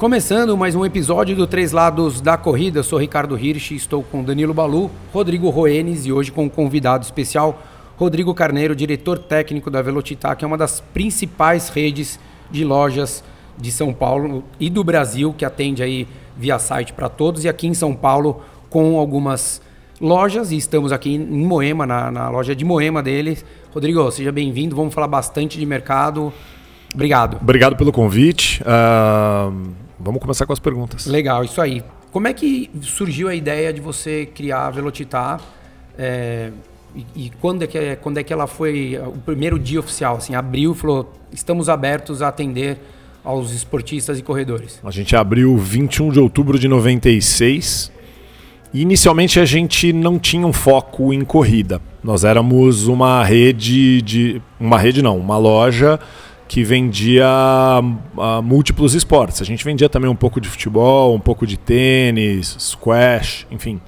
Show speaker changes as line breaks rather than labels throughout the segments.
Começando mais um episódio do Três Lados da Corrida, eu sou Ricardo Hirsch, estou com Danilo Balu, Rodrigo Roenes e hoje com um convidado especial, Rodrigo Carneiro, diretor técnico da Velocitar, que é uma das principais redes de lojas de São Paulo e do Brasil, que atende aí via site para todos, e aqui em São Paulo com algumas lojas, e estamos aqui em Moema, na, na loja de Moema deles. Rodrigo, seja bem-vindo, vamos falar bastante de mercado. Obrigado.
Obrigado pelo convite. Uh, vamos começar com as perguntas.
Legal, isso aí. Como é que surgiu a ideia de você criar a Velocitar? É, e, e, quando, é que, quando é que ela foi o primeiro dia oficial? Assim, abriu e falou: estamos abertos a atender aos esportistas e corredores.
A gente abriu 21 de outubro de 96. E inicialmente a gente não tinha um foco em corrida. Nós éramos uma rede de. Uma rede não, uma loja que vendia uh, múltiplos esportes. A gente vendia também um pouco de futebol, um pouco de tênis, squash, enfim.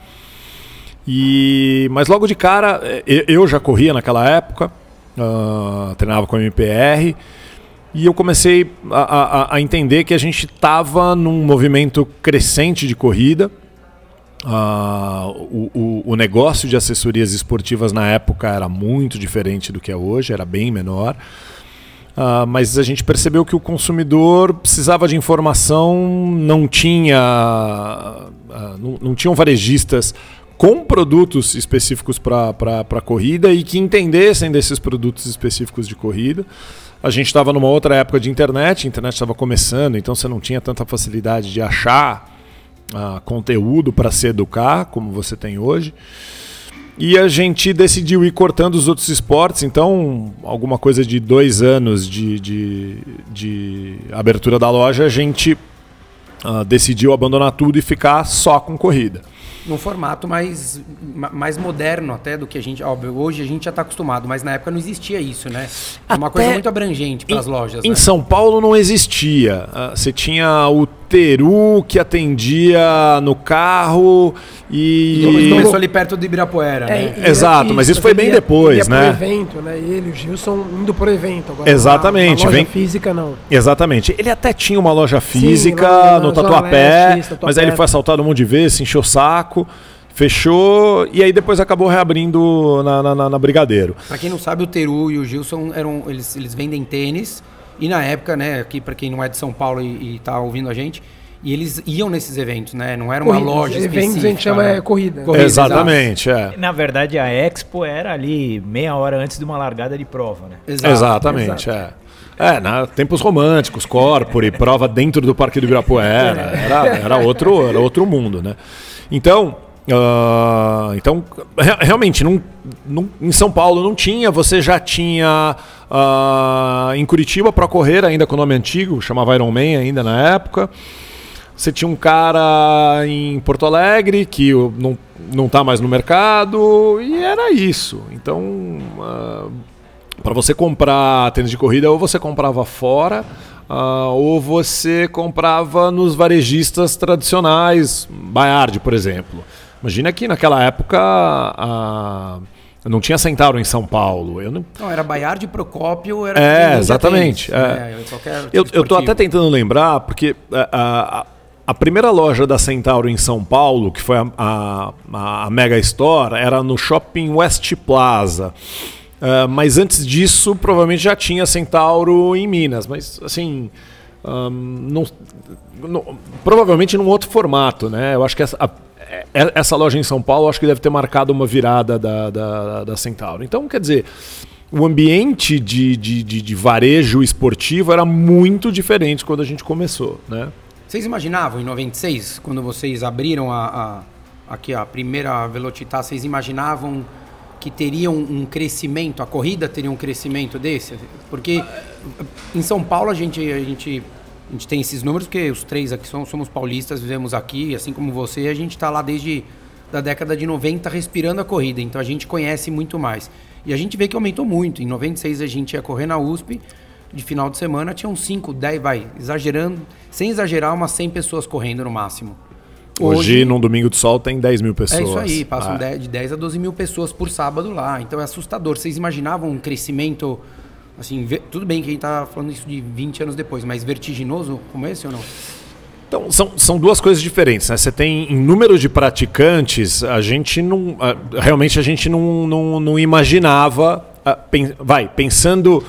E, mas logo de cara, eh, eu já corria naquela época, uh, treinava com a MPR, e eu comecei a, a, a entender que a gente estava num movimento crescente de corrida. Uh, o, o, o, negócio de assessorias esportivas na época era muito diferente do que é hoje, era bem menor. Uh, mas a gente percebeu que o consumidor precisava de informação, não tinha, uh, não, não tinham varejistas com produtos específicos para corrida e que entendessem desses produtos específicos de corrida. A gente estava numa outra época de internet, a internet estava começando, então você não tinha tanta facilidade de achar uh, conteúdo para se educar como você tem hoje. E a gente decidiu ir cortando os outros esportes, então, alguma coisa de dois anos de, de, de abertura da loja, a gente uh, decidiu abandonar tudo e ficar só com corrida
num formato mais, mais moderno até do que a gente. Óbvio, hoje a gente já está acostumado, mas na época não existia isso, né? É uma coisa muito abrangente para as lojas.
Em
né?
São Paulo não existia. Ah, você tinha o Teru que atendia no carro e.
e começou ali perto do Ibirapuera, é,
né? Exato, isso, mas isso foi bem ia, depois,
ia
né?
Pro evento, né? Ele, o Gilson indo pro evento agora.
Exatamente.
Uma, loja vem... física não.
Exatamente. Ele até tinha uma loja física Sim, lá, no Tatuapé, Leste, mas aí ele foi assaltado um monte de vezes, se encheu o saco. Fechou e aí depois acabou reabrindo na, na, na Brigadeiro.
Pra quem não sabe, o Teru e o Gilson eram. Eles, eles vendem tênis. E na época, né, aqui para quem não é de São Paulo e, e tá ouvindo a gente, e eles iam nesses eventos, né? Não era uma corrida, loja específica. Eventos
a gente chama
né?
corrida.
corrida. Exatamente, é.
Na verdade, a Expo era ali meia hora antes de uma largada de prova, né?
Exato, Exatamente, Exato. é. É, na, tempos românticos, corpore, prova dentro do Parque do Ibirapuera. Era, era, outro, era outro mundo, né? Então, Uh, então, re realmente, não, não, em São Paulo não tinha, você já tinha uh, em Curitiba para correr, ainda com o nome antigo, chamava Iron Man ainda na época. Você tinha um cara em Porto Alegre que não, não tá mais no mercado, e era isso. Então, uh, ah, para você comprar tênis de corrida, ou você comprava fora, Uh, ou você comprava nos varejistas tradicionais, Bayard, por exemplo. Imagina que naquela época a, não tinha Centauro em São Paulo. Eu não...
não era Baiar Procópio, era.
É, exatamente. É. Né? eu, eu tô até tentando lembrar, porque a, a, a, primeira loja da Centauro em São Paulo, que foi a, a, a Mega Store, era no Shopping West Plaza. Uh, mas antes disso, provavelmente já tinha Centauro em Minas. Mas, assim. Um, não, não, provavelmente num outro formato, né? Eu acho que essa, a, é, é, essa loja em São Paulo acho que deve ter marcado uma virada da, da, da Centauro. Então, quer dizer, o ambiente de, de, de, de, varejo esportivo era muito diferente quando a gente começou, né?
Vocês imaginavam em 96, quando vocês abriram a, a aqui a primeira Velocitar, vocês imaginavam que teria um, um, crescimento, a corrida teria um crescimento desse? Porque em São Paulo a gente, a gente a gente tem esses números porque os três aqui somos, somos paulistas, vivemos aqui, assim como você, a gente está lá desde da década de 90 respirando a corrida, então a gente conhece muito mais. E a gente vê que aumentou muito. Em 96 a gente ia correr na USP, de final de semana tinham 5, 10, vai, exagerando, sem exagerar, umas 100 pessoas correndo no máximo.
Hoje, Hoje num domingo de sol, tem 10 mil pessoas. É
isso aí, passam ah. de 10 a 12 mil pessoas por sábado lá. Então é assustador. Vocês imaginavam um crescimento Assim, tudo bem que a gente tá falando isso de 20 anos depois, mas vertiginoso como esse ou não?
Então, são, são duas coisas diferentes. Né? Você tem em número de praticantes, a gente não. Realmente a gente não, não, não imaginava. Vai, pensando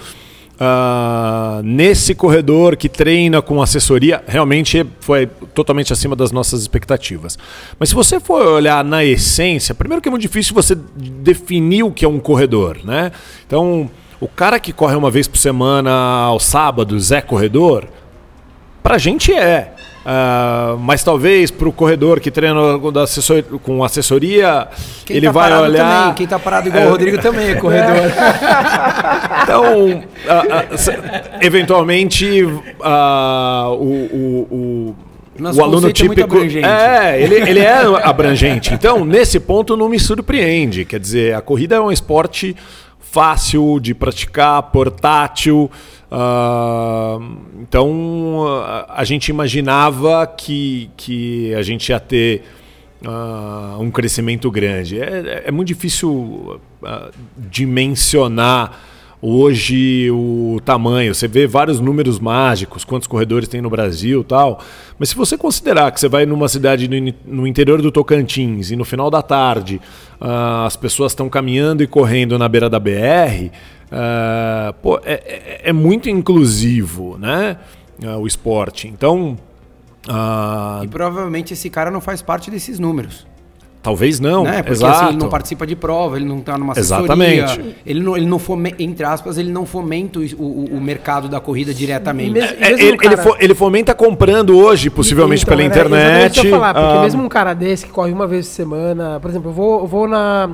uh, nesse corredor que treina com assessoria, realmente foi totalmente acima das nossas expectativas. Mas se você for olhar na essência, primeiro que é muito difícil você definir o que é um corredor. Né? Então, o cara que corre uma vez por semana aos sábados é corredor? Pra gente é. Uh, mas talvez para o corredor que treina assessor, com assessoria, Quem ele tá vai olhar.
Também. Quem está parado igual é, o Rodrigo também é corredor.
então, uh, uh, eventualmente, o, o, o
nosso o aluno típico.
É, é, ele, ele é abrangente. Então, nesse ponto, não me surpreende. Quer dizer, a corrida é um esporte fácil de praticar, portátil. Uh, então a, gente imaginava que, que a gente ia ter uh, um crescimento grande. É, é muito difícil uh, dimensionar hoje o tamanho. Você vê vários números mágicos, quantos corredores tem no Brasil tal. Mas se você considerar que você vai numa cidade no interior do Tocantins e no final da tarde as pessoas estão caminhando e correndo na beira da BR Uh, pô, é, é, é, muito inclusivo, né? Uh, o esporte. Então.
Uh, e provavelmente esse cara não faz parte desses números.
Talvez não.
Né? Porque Exato. Assim, ele não participa de prova, ele não está numa assessoria.
Exatamente.
Ele não, ele não fomenta, entre aspas, ele não fomenta o, o, o mercado da corrida diretamente.
Mesmo, é, ele, cara... ele, fomenta comprando hoje, possivelmente então, pela internet.
Deixa eu falar, porque mesmo um cara desse que corre uma vez por semana, por exemplo, eu vou, eu vou na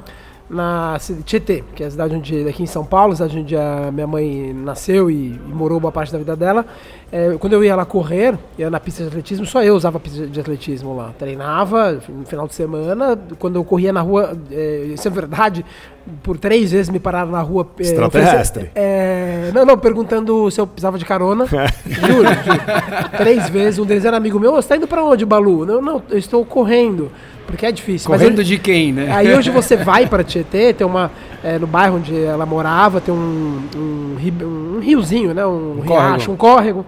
na Tietê, que é a cidade onde, aqui em São Paulo, a cidade onde a minha mãe nasceu e, e morou boa parte da vida dela. É, quando eu ia lá correr, ia na pista de atletismo, só eu usava a pista de atletismo lá. Treinava no final de semana, quando eu corria na rua, é, isso é verdade, por três vezes me pararam na rua.
É, Extraterrestre.
É, não, não, perguntando se eu precisava de carona. juro, juro. Três vezes, um deles era amigo meu, você tá indo pra onde, Balu? Não, não, eu estou correndo porque é difícil.
Correndo Mas de quem, né?
Aí hoje você vai para Tietê, tem uma. É, no bairro onde ela morava, tem um, um, um riozinho, né? Um, um riacho, córrego. um córrego.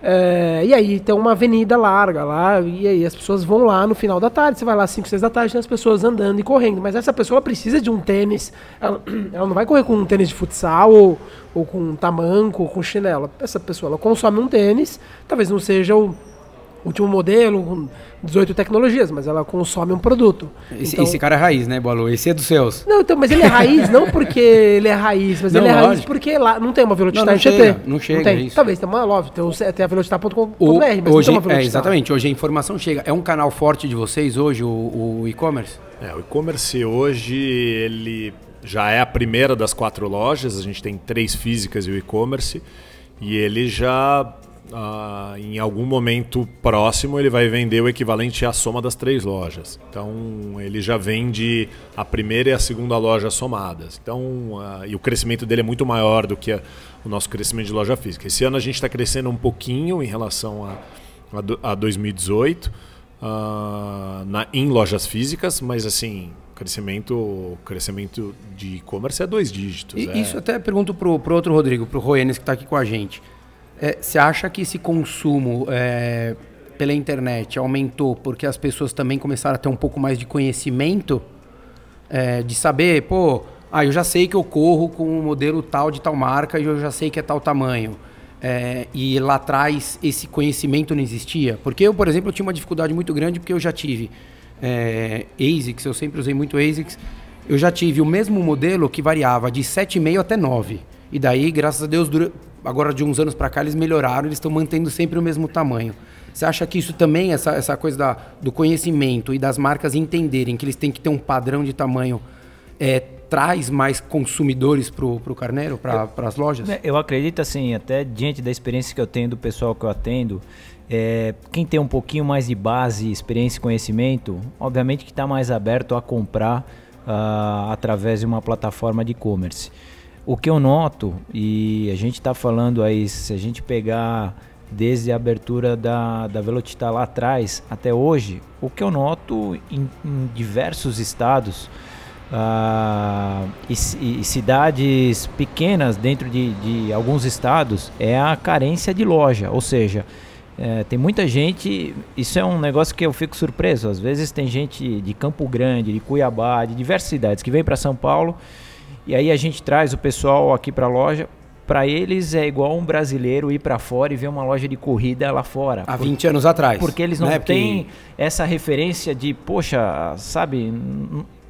É, e aí tem uma avenida larga lá, e aí as pessoas vão lá no final da tarde. Você vai lá às 5, 6 da tarde, tem as pessoas andando e correndo. Mas essa pessoa precisa de um tênis. Ela, ela não vai correr com um tênis de futsal ou, ou com um tamanco ou com chinelo. Essa pessoa ela consome um tênis, talvez não seja o último modelo, 18 tecnologias, mas ela consome um produto.
Esse, então, esse cara é raiz, né, Bolu? Esse é dos seus.
Não, então, mas ele é raiz não porque ele é raiz, mas não, ele é raiz porque lá não tem uma Velocitar
em
chega,
Não chega, não tem.
Isso. Talvez tenha uma love, tem, tem a velocitar.com.br, mas
hoje, não tem uma. É, exatamente, hoje a informação chega. É um canal forte de vocês hoje, o, o e-commerce?
É, o e-commerce hoje, ele já é a primeira das quatro lojas, a gente tem três físicas e o e-commerce, e ele já Uh, em algum momento próximo ele vai vender o equivalente à soma das três lojas. Então ele já vende a primeira e a segunda loja somadas. Então uh, e o crescimento dele é muito maior do que a, o nosso crescimento de loja física. Esse ano a gente está crescendo um pouquinho em relação a, a, a 2018 uh, ah, na, em lojas físicas, mas assim crescimento crescimento de e-commerce é dois dígitos.
E,
é...
Isso até pergunto pro, pro outro Rodrigo, pro Roenes que está aqui com a gente. É, você acha que esse consumo é, pela internet aumentou porque as pessoas também começaram a ter um pouco mais de conhecimento é, de saber, pô, ah, eu já sei que eu corro com um modelo tal de tal marca e eu já sei que é tal tamanho. É, e lá atrás esse conhecimento não existia? Porque eu, por exemplo, eu tinha uma dificuldade muito grande porque eu já tive é, ASICS, eu sempre usei muito ASICS, eu já tive o mesmo modelo que variava de 7,5 até 9. E daí, graças a Deus, agora de uns anos para cá eles melhoraram, eles estão mantendo sempre o mesmo tamanho. Você acha que isso também, essa, essa coisa da, do conhecimento e das marcas entenderem que eles têm que ter um padrão de tamanho, é, traz mais consumidores para o carneiro, para as lojas?
Eu acredito assim, até diante da experiência que eu tenho do pessoal que eu atendo, é, quem tem um pouquinho mais de base, experiência e conhecimento, obviamente que está mais aberto a comprar uh, através de uma plataforma de e-commerce. O que eu noto, e a gente está falando aí, se a gente pegar desde a abertura da, da Velocitar lá atrás até hoje, o que eu noto em, em diversos estados uh, e, e, cidades pequenas dentro de, de alguns estados é a carência de loja, ou seja, É, tem muita gente, isso é um negócio que eu fico surpreso. Às vezes tem gente de Campo Grande, de Cuiabá, de diversas cidades que vem para São Paulo e aí a gente traz o pessoal aqui para a loja. Para eles é igual um brasileiro ir para fora e ver uma loja de corrida lá fora.
Há 20 anos atrás.
Porque eles não né? têm porque... essa referência de, poxa, sabe,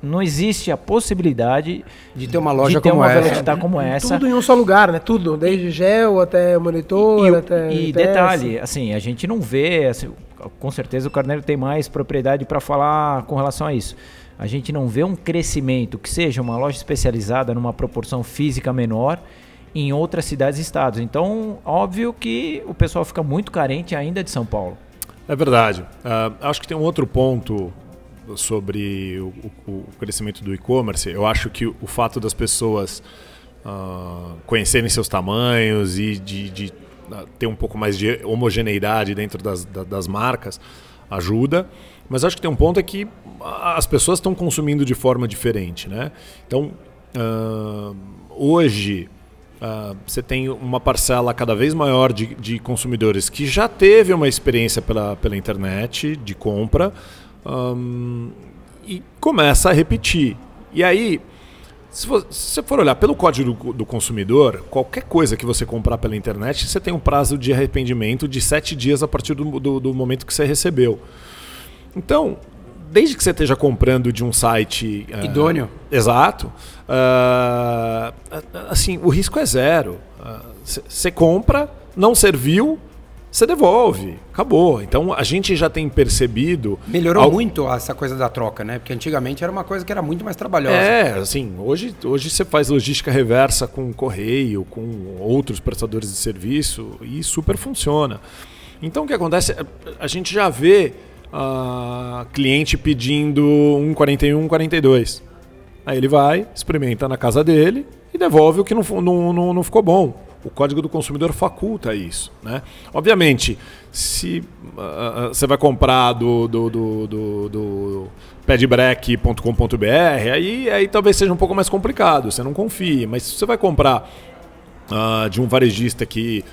não existe a possibilidade
de ter uma loja de ter como, uma essa.
como essa.
Tudo em um só lugar, né? Tudo, desde gel até monitor,
e,
até
E detalhe, assim, a gente não vê, assim, com certeza o Carneiro tem mais propriedade para falar com relação a isso. A gente não vê um crescimento que seja uma loja especializada numa proporção física menor em outras cidades e estados. Então, óbvio que o pessoal fica muito carente ainda de São Paulo.
É verdade. Uh, acho que tem um outro ponto sobre o, o, o crescimento do e-commerce, eu acho que o fato das pessoas uh, conhecerem seus tamanhos e de, de uh, ter um pouco mais de homogeneidade dentro das, da, das marcas ajuda. Mas acho que tem um ponto é que as pessoas estão consumindo de forma diferente. Né? Então, uh, hoje, Uh, você tem uma parcela cada vez maior de, de, consumidores que já teve uma experiência pela, pela internet de compra, um, e começa a repetir. E aí, se você for olhar pelo código do, do, consumidor, qualquer coisa que você comprar pela internet, você tem um prazo de arrependimento de sete dias a partir do, do, do momento que você recebeu. Então, desde que você esteja comprando de um site
uh, idôneo,
exato, uh, assim o risco é zero. Você uh, compra, não serviu, você devolve, acabou. Então a gente já tem percebido.
Melhorou muito essa coisa da troca, né? Porque antigamente era uma coisa que era muito mais trabalhosa.
É, assim, hoje, hoje você faz logística reversa com correio, com outros prestadores de serviço e super funciona. Então o que acontece? A gente já vê uh, cliente pedindo um 41, um 42. Aí ele vai, experimenta na casa dele e devolve o que não, não, não, não ficou bom. O Código do Consumidor faculta isso. Né? Obviamente, se uh, você vai comprar do, do, do, do, do padbreak.com.br, aí, aí talvez seja um pouco mais complicado, você não confie. Mas se você vai comprar uh, de um varejista que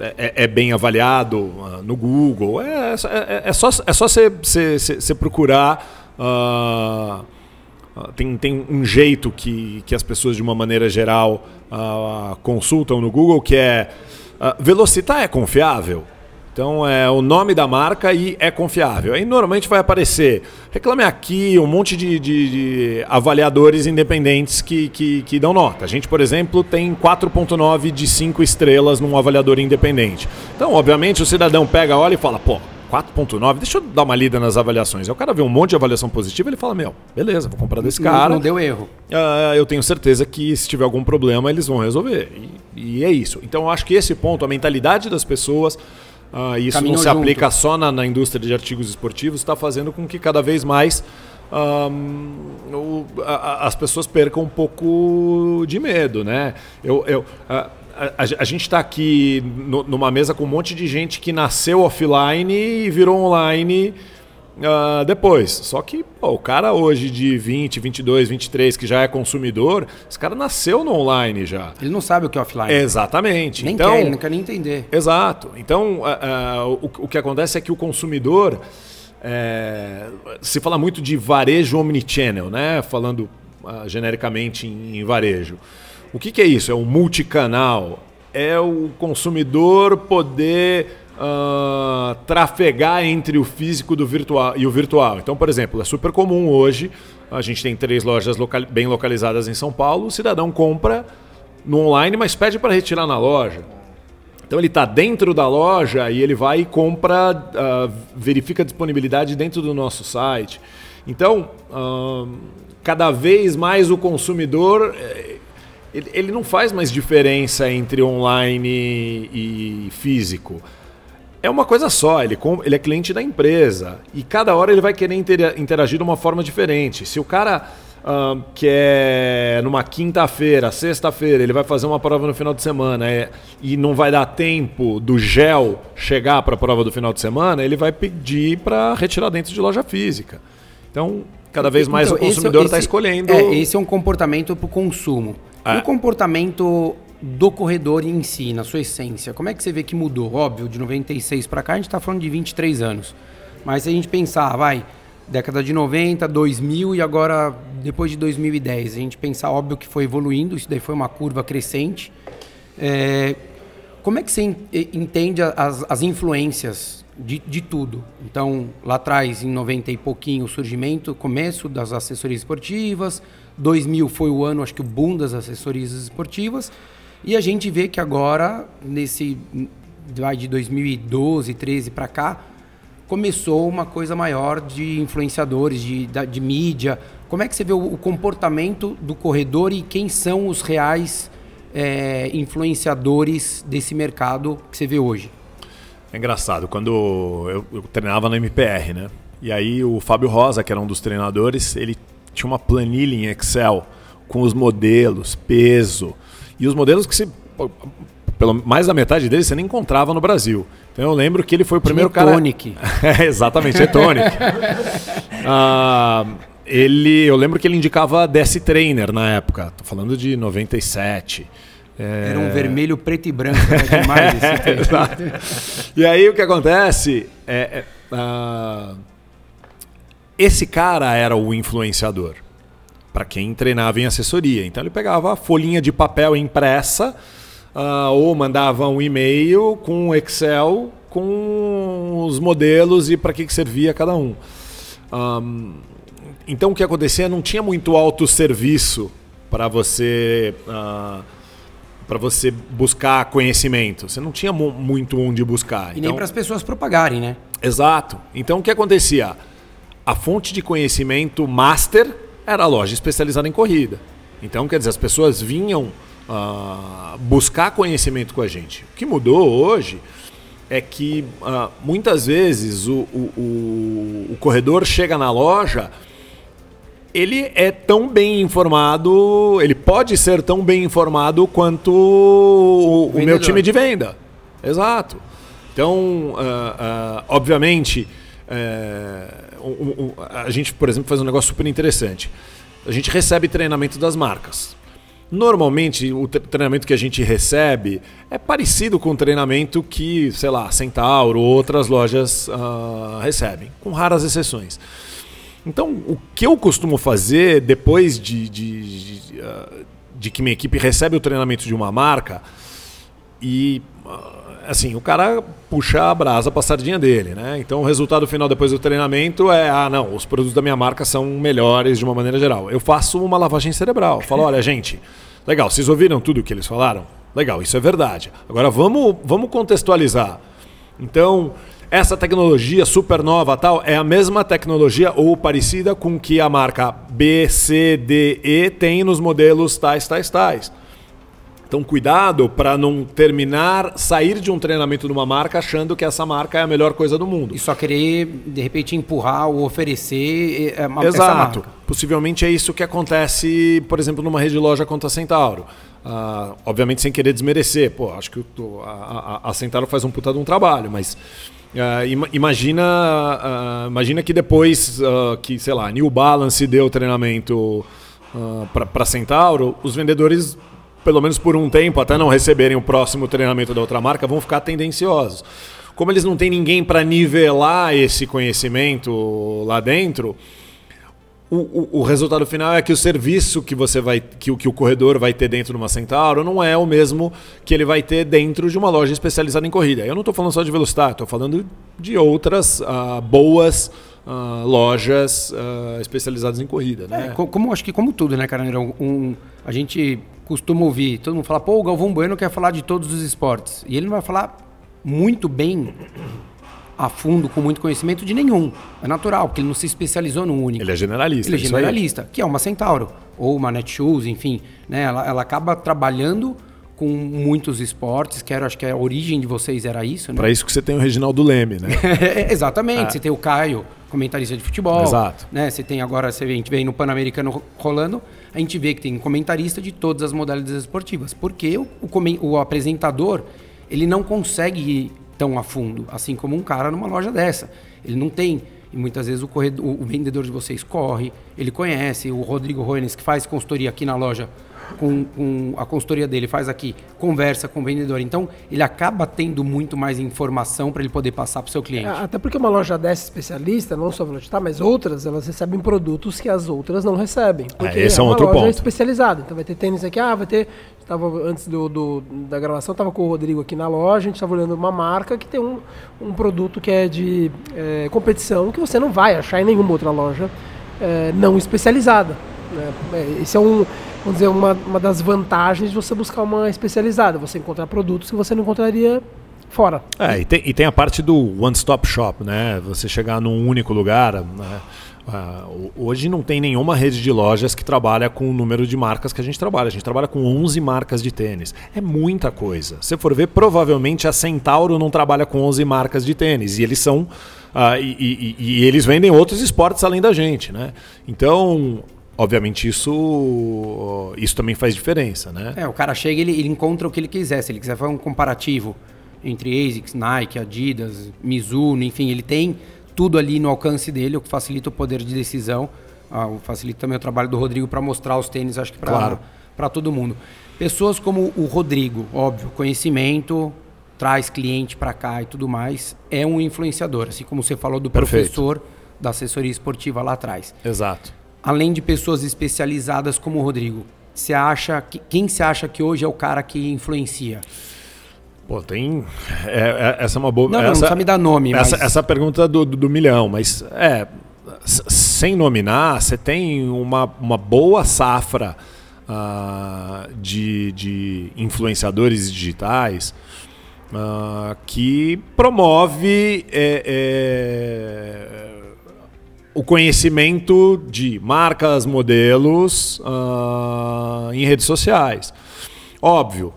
é, é, bem avaliado uh, no Google, é, é, é, só, é só você, você, você procurar. Uh, tem, tem um jeito que, que as pessoas, de uma maneira geral, uh, consultam no Google, que é uh, Velocitar é confiável? Então é o nome da marca e é confiável. Aí normalmente vai aparecer Reclame Aqui, um monte de, de, de avaliadores independentes que, que, que, dão nota. A gente, por exemplo, tem 4.9 de 5 estrelas num avaliador independente. Então, obviamente, o cidadão pega, olha e fala, pô, 4.9, deixa eu dar uma lida nas avaliações. Aí o cara vê um monte de avaliação positiva, ele fala, meu, beleza, vou comprar desse cara.
Não, não deu erro.
Uh, eu tenho certeza que se tiver algum problema, eles vão resolver. E, e é isso. Então eu acho que esse ponto, a mentalidade das pessoas, uh, isso não se junto. aplica só na, na, indústria de artigos esportivos, está fazendo com que cada vez mais um, o, a, as pessoas percam um pouco de medo, né? Eu, eu, uh, a, a, gente está aqui no, numa mesa com um monte de gente que nasceu offline e virou online uh, depois. Só que pô, o cara hoje de 20, 22, 23, que já é consumidor, esse cara nasceu no online já.
Ele não sabe o que é offline.
Exatamente.
Nem
então,
quer, ele não quer nem entender.
Exato. Então, uh, uh, o, o que acontece é que o consumidor. É, se fala muito de varejo omnichannel, né? falando genericamente em, em varejo. O que, que é isso? É um multicanal. É o consumidor poder uh, trafegar entre o físico do virtual e o virtual. Então, por exemplo, é super comum hoje, a gente tem três lojas local, bem localizadas em São Paulo, o cidadão compra no online, mas pede para retirar na loja. Então ele está dentro da loja e ele vai e compra, uh, verifica a disponibilidade dentro do nosso site. Então, uh, cada vez mais o consumidor eh, ele, ele não faz mais diferença entre online e, físico. É uma coisa só, ele, ele é cliente da empresa e cada hora ele vai querer interagir de uma forma diferente. Se o cara uh, quer numa quinta-feira, sexta-feira, ele vai fazer uma prova no final de semana é, e não vai dar tempo do gel chegar para a prova do final de semana, ele vai pedir para retirar dentro de loja física. Então, cada vez mais então, o consumidor está escolhendo.
É, esse é um comportamento para o consumo. É. O comportamento do corredor em si, na sua essência, como é que você vê que mudou? Óbvio, de 96 para cá a gente está falando de 23 anos. Mas se a gente pensar, vai, década de 90, 2000 e agora depois de 2010, a gente pensar, óbvio que foi evoluindo, isso daí foi uma curva crescente. É, como é que você entende as, as influências de, de tudo? Então, lá atrás, em 90 e pouquinho, o surgimento, começo das assessorias esportivas, 2000 foi o ano, acho que o boom das assessorias esportivas, e a gente vê que agora, nesse vai de 2012, 13 para cá, começou uma coisa maior de influenciadores, de, de, mídia. Como é que você vê o, comportamento do corredor e quem são os reais é, influenciadores desse mercado que você vê hoje?
É engraçado, quando eu, eu treinava no MPR, né? E aí o Fábio Rosa, que era um dos treinadores, ele tinha uma planilha em Excel com os modelos, peso, e os modelos que se pelo mais da metade deles você nem encontrava no Brasil. Então eu lembro que ele foi o primeiro
Tinha
cara.
Tonic.
é, exatamente, é Tonic. ah, ele, eu lembro que ele indicava DS Trainer na época. Tô falando de 97.
É... Era um vermelho preto e branco, era demais
esse E aí o que acontece é, é uh, esse cara era o influenciador para quem treinava em assessoria. Então ele pegava a folhinha de papel impressa uh, ou mandava um e-mail com Excel com os modelos e para que, que servia cada um. um. Então o que acontecia não tinha muito autosserviço para você uh, para você buscar conhecimento. Você não tinha muito onde buscar.
E então... nem para as pessoas propagarem, né?
Exato. Então o que acontecia? A fonte de conhecimento master era a loja especializada em corrida. Então, quer dizer, as pessoas vinham uh, buscar conhecimento com a gente. O que mudou hoje é que uh, muitas vezes o, o, o, o, corredor chega na loja, ele é tão bem informado, ele pode ser tão bem informado quanto o, o meu time de venda. Exato. Então, uh, obviamente. É, um, um, a gente, por exemplo, faz um negócio super interessante. A gente recebe treinamento das marcas. Normalmente, o treinamento que a gente recebe é parecido com o treinamento que, sei lá, Centauro ou outras lojas uh, recebem, com raras exceções. Então, o que eu costumo fazer depois de, de, de, uh, de que minha equipe recebe o treinamento de uma marca e uh, assim, o cara puxa a brasa para a sardinha dele, né? Então o resultado final depois do treinamento é, ah, não, os produtos da minha marca são melhores de uma maneira geral. Eu faço uma lavagem cerebral. Falo, olha, gente, legal, vocês ouviram tudo o que eles falaram? Legal, isso é verdade. Agora vamos, vamos contextualizar. Então, essa tecnologia super nova tal é a mesma tecnologia ou parecida com que a marca B, C, D, E tem nos modelos tais, tais, tais. Então, cuidado para não terminar, sair de um treinamento de uma marca achando que essa marca é a melhor coisa do mundo.
E só querer, de repente, empurrar ou oferecer
é, uma, Exato. Possivelmente é isso que acontece, por exemplo, numa rede de loja contra a Centauro. Uh, obviamente, sem querer desmerecer. Pô, acho que a, a, a Centauro faz um puta de um trabalho, mas. Uh, imagina, uh, imagina que depois que, sei lá, New Balance deu treinamento para Centauro, os vendedores pelo menos por um tempo, até não receberem o próximo treinamento da outra marca, vão ficar tendenciosos. Como eles não têm ninguém para nivelar esse conhecimento lá dentro, o, o, o, resultado final é que o serviço que você vai que, que o corredor vai ter dentro de uma Centauro não é o mesmo que ele vai ter dentro de uma loja especializada em corrida. Eu não estou falando só de Velocitar, estou falando de outras uh, boas uh, lojas uh, especializadas em corrida. Né?
É, como acho que como tudo, né, Carneiro? Um, a gente costuma ouvir, todo mundo fala, pô, o Galvão Bueno quer falar de todos os esportes. E ele não vai falar muito bem a fundo, com muito conhecimento de nenhum. É natural, porque ele não se especializou num único.
Ele é generalista.
Ele é generalista, que é uma Centauro, ou uma Netshoes, enfim. Né? Ela, ela acaba trabalhando com muitos esportes, que era, acho que a origem de vocês era isso, né?
Para isso que você tem o Reginaldo Leme, né?
Exatamente, ah. você tem o Caio, comentarista de futebol.
Exato.
Né? Você tem agora, você vê, a gente vê no Pan-Americano rolando, a gente vê que tem comentarista de todas as modalidades esportivas. Porque o, o, o apresentador, ele não consegue ir tão a fundo, assim como um cara numa loja dessa. Ele não tem. E muitas vezes o, corredor, o vendedor de vocês corre, ele conhece, o Rodrigo Roenes, que faz consultoria aqui na loja com, com, a consultoria dele, faz aqui, conversa com o vendedor. Então, ele acaba tendo muito mais informação para ele poder passar para o seu cliente. É,
até porque uma loja dessa especialista, não só Velocitar, mas outras, elas recebem produtos que as outras não recebem.
É, porque é, esse é, um outro
loja
ponto.
especializada. Então vai ter tênis aqui, ah, vai ter. Tava, antes do, do da gravação, estava com o Rodrigo aqui na loja, a gente estava olhando uma marca que tem um, um produto que é de é, competição que você não vai achar em nenhuma outra loja é, não especializada. Né? É, esse é um, vamos dizer, uma, uma das vantagens de você buscar uma especializada, você encontrar produtos que você não encontraria fora.
É, e tem, e tem a parte do one-stop shop, né? Você chegar num único lugar. Né? Uh, hoje não tem nenhuma rede de lojas que trabalha com o número de marcas que a gente trabalha. A gente trabalha com 11 marcas de tênis. É muita coisa. Se for ver, provavelmente a Centauro não trabalha com 11 marcas de tênis. E eles são. Uh, e, e, e, eles vendem outros esportes além da gente, né? Então, obviamente isso isso também faz diferença, né?
É, o cara chega e ele, ele encontra o que ele quiser. Se ele quiser fazer um comparativo entre ASICS, Nike, Adidas, Mizuno, enfim, ele tem tudo ali no alcance dele, o que facilita o poder de decisão. Ah, facilita também o trabalho do Rodrigo para mostrar os tênis, acho que para claro. todo mundo. Pessoas como o Rodrigo, óbvio, conhecimento, traz cliente para cá e tudo mais, é um influenciador, assim como você falou do Perfeito. professor da assessoria esportiva lá atrás.
Exato
além de pessoas especializadas como o Rodrigo, você acha que, quem você acha que hoje é o cara que influencia?
Pô, tem. É, é, essa é uma boa.
Não,
essa, não,
precisa me dar nome.
Essa, mas... essa pergunta do, do, do, milhão, mas é. Sem nominar, você tem uma, uma boa safra uh, de, de influenciadores digitais uh, que promove. É, é, o conhecimento de marcas, modelos uh, em redes sociais. Óbvio,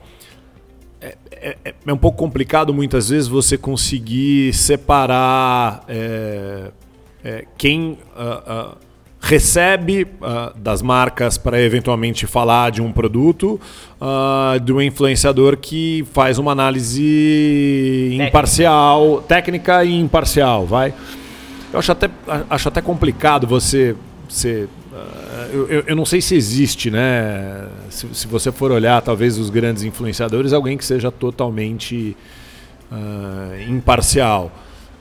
é, é, é, um pouco complicado muitas vezes você conseguir separar é, é quem uh, uh, recebe das marcas para eventualmente falar de um produto do influenciador que faz uma análise técnica. imparcial, técnica e imparcial, vai. Eu acho até, acho até complicado você. você uh, eu, eu não sei se existe, né? Se, se, você for olhar, talvez, os grandes influenciadores, alguém que seja totalmente uh, imparcial.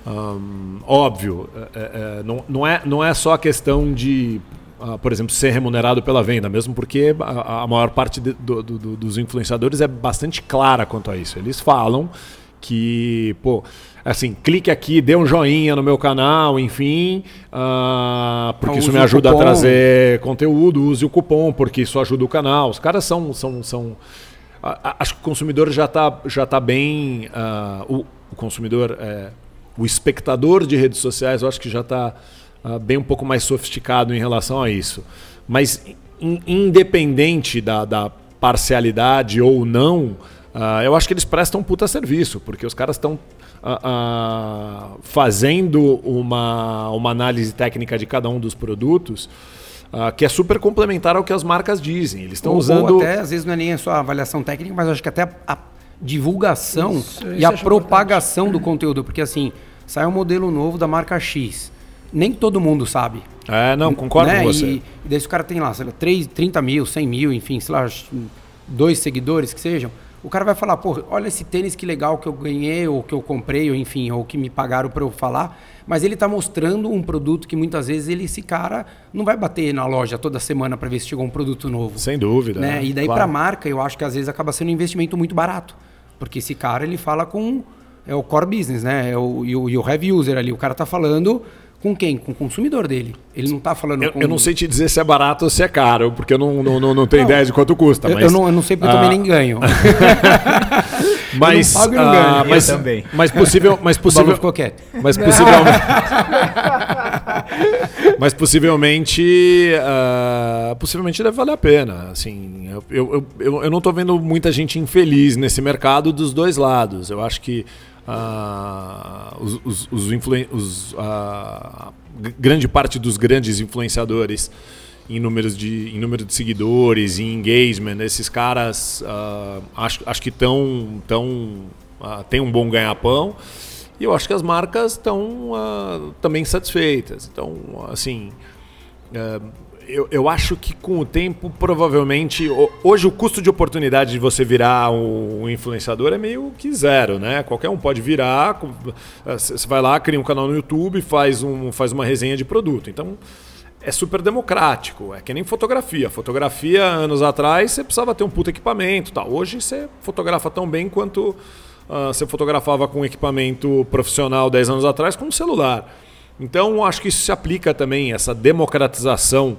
Um, óbvio, é, é, não, não, é, não é só a questão de, uh, por exemplo, ser remunerado pela venda, mesmo porque a, a maior parte de, do, do, dos influenciadores é bastante clara quanto a isso. Eles falam que, pô, assim, clique aqui, dê um joinha no meu canal, enfim, uh, porque isso me ajuda a trazer conteúdo, use o cupom, porque isso ajuda o canal. Os caras são. são, são uh, acho que o consumidor já está já tá bem. Uh, o, o, consumidor, é, o espectador de redes sociais, eu acho que já está bem um pouco mais sofisticado em relação a isso. Mas, in, independente da, da parcialidade ou não. Uh, eu acho que eles prestam um puta serviço, porque os caras estão uh, fazendo uma, uma análise técnica de cada um dos produtos. Uh, que é super complementar ao que as marcas dizem. Eles estão usando.
Ou até, às vezes, não é nem a sua avaliação técnica, mas acho que até a, a divulgação isso, e a propagação importante. do conteúdo. Porque assim, sai um modelo novo da marca X. Nem todo mundo sabe.
É, não, concordo né? com você.
E, e daí o cara tem lá, sei lá, 3, 30 mil, 100 mil, enfim, sei lá, dois seguidores que sejam o cara vai falar, pô, olha esse tênis que legal que eu ganhei, ou que eu comprei, ou enfim, ou que me pagaram para eu falar. Mas ele está mostrando um produto que muitas vezes ele, esse cara não vai bater na loja toda semana para ver se chegou um produto novo.
Sem dúvida.
Né? E daí claro. para a marca, eu acho que às vezes acaba sendo um investimento muito barato. Porque esse cara, ele fala com é o core business, né? É o, e, o, e o heavy user ali. O cara está falando com quem? Com o consumidor dele. Ele não está falando
eu,
com...
Eu não sei te dizer se é barato ou se é caro, porque eu não, não, não, não tenho não, ideia de quanto custa.
Eu,
mas,
eu, não, eu não sei porque eu também nem ganho.
mas,
eu não pago e não ganho.
Uh, mas, também. Mas possível... Mas possível
ficou quieto.
Mas possivelmente... mas possivelmente... Uh, possivelmente deve valer a pena. Assim, eu, eu, eu, eu não estou vendo muita gente infeliz nesse mercado dos dois lados. Eu acho que uh, os, os, os, os uh, grande parte dos grandes influenciadores em números de em número de seguidores, em engagement, esses caras uh, acho, acho que estão tão, uh, tem um bom ganha-pão e eu acho que as marcas estão uh, também satisfeitas. Então, assim, eu, eu acho que com o tempo, provavelmente. Hoje o custo de oportunidade de você virar um influenciador é meio que zero, né? Qualquer um pode virar. Você vai lá, cria um canal no YouTube, faz, um, faz uma resenha de produto. Então é super democrático. É que nem fotografia. Fotografia, anos atrás, você precisava ter um puto equipamento. Tá? Hoje você fotografa tão bem quanto uh, você fotografava com equipamento profissional 10 anos atrás com um celular. Então, acho que isso se aplica também, essa democratização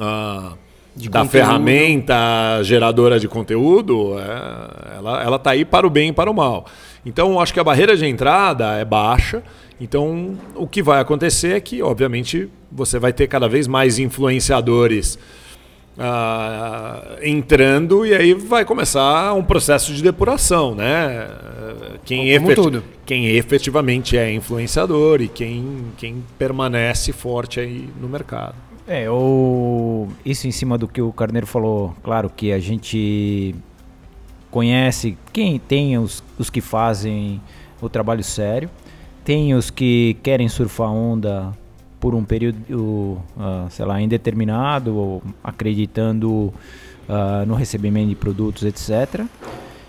uh, da conteúdo. ferramenta geradora de conteúdo, é, ela está aí para o bem e para o mal. Então, acho que a barreira de entrada é baixa. Então, o que vai acontecer é que, obviamente, você vai ter cada vez mais influenciadores uh, entrando e aí vai começar um processo de depuração, né? Quem, efet... quem efetivamente é influenciador e quem, quem permanece forte aí no mercado.
É, o... isso em cima do que o Carneiro falou, claro que a gente conhece quem tem os, os que fazem o trabalho sério, tem os que querem surfar onda por um período, uh, sei lá, indeterminado, acreditando uh, no recebimento de produtos, etc.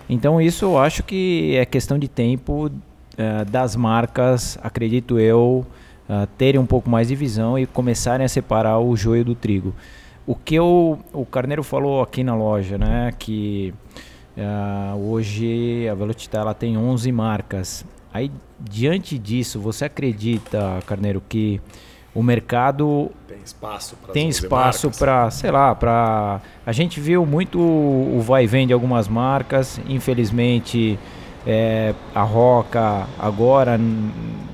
Então isso eu acho que é questão de tempo uh, das marcas, acredito eu, uh, terem um pouco mais de visão e começarem a separar o joio do trigo. O que eu, o Carneiro falou aqui na loja, né, que uh, hoje a Velocitar ela tem 11 marcas. Aí diante disso, você acredita, Carneiro, que o mercado
tem espaço para
tem espaço para sei lá para a gente viu muito o vai e vem de algumas marcas infelizmente é, a Roca agora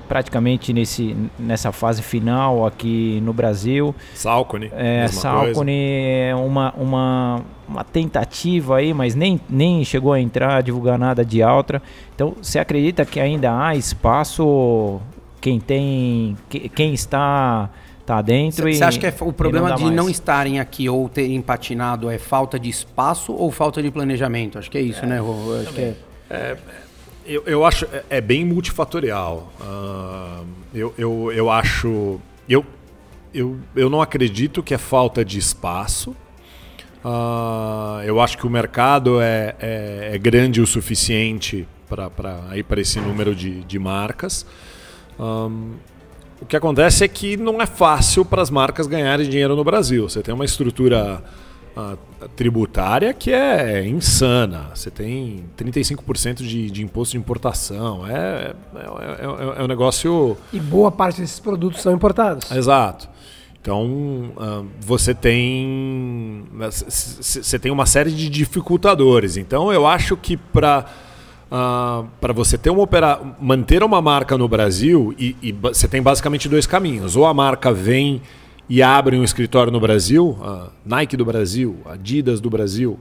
praticamente nesse nessa fase final aqui no Brasil
Salcone
é, Salcone é uma, uma uma tentativa aí mas nem, nem chegou a entrar a divulgar nada de alta então você acredita que ainda há espaço quem tem, quem está tá dentro
Você acha que é, o problema não de mais. não estarem aqui ou terem patinado é falta de espaço ou falta de planejamento? Acho que é isso, é, né, Rô? Acho que é...
é eu, eu acho é, é bem multifatorial. Uh, eu, eu, eu acho. Eu, eu, eu não acredito que é falta de espaço. Uh, eu acho que o mercado é, é, é grande o suficiente para esse número de, de marcas. Um, o que acontece é que não é fácil para as marcas ganharem dinheiro no Brasil. Você tem uma estrutura tributária que é insana. Você tem 35% de, de imposto de importação. É, é, é, é, um negócio.
E boa parte desses produtos são importados.
Exato. Então uh, você tem você tem uma série de dificultadores. Então eu acho que para Uh, ah, para você ter uma opera... manter uma marca no Brasil, e, e, você tem basicamente dois caminhos. Ou a marca vem e abre um escritório no Brasil, uh, Nike do Brasil, Adidas do Brasil,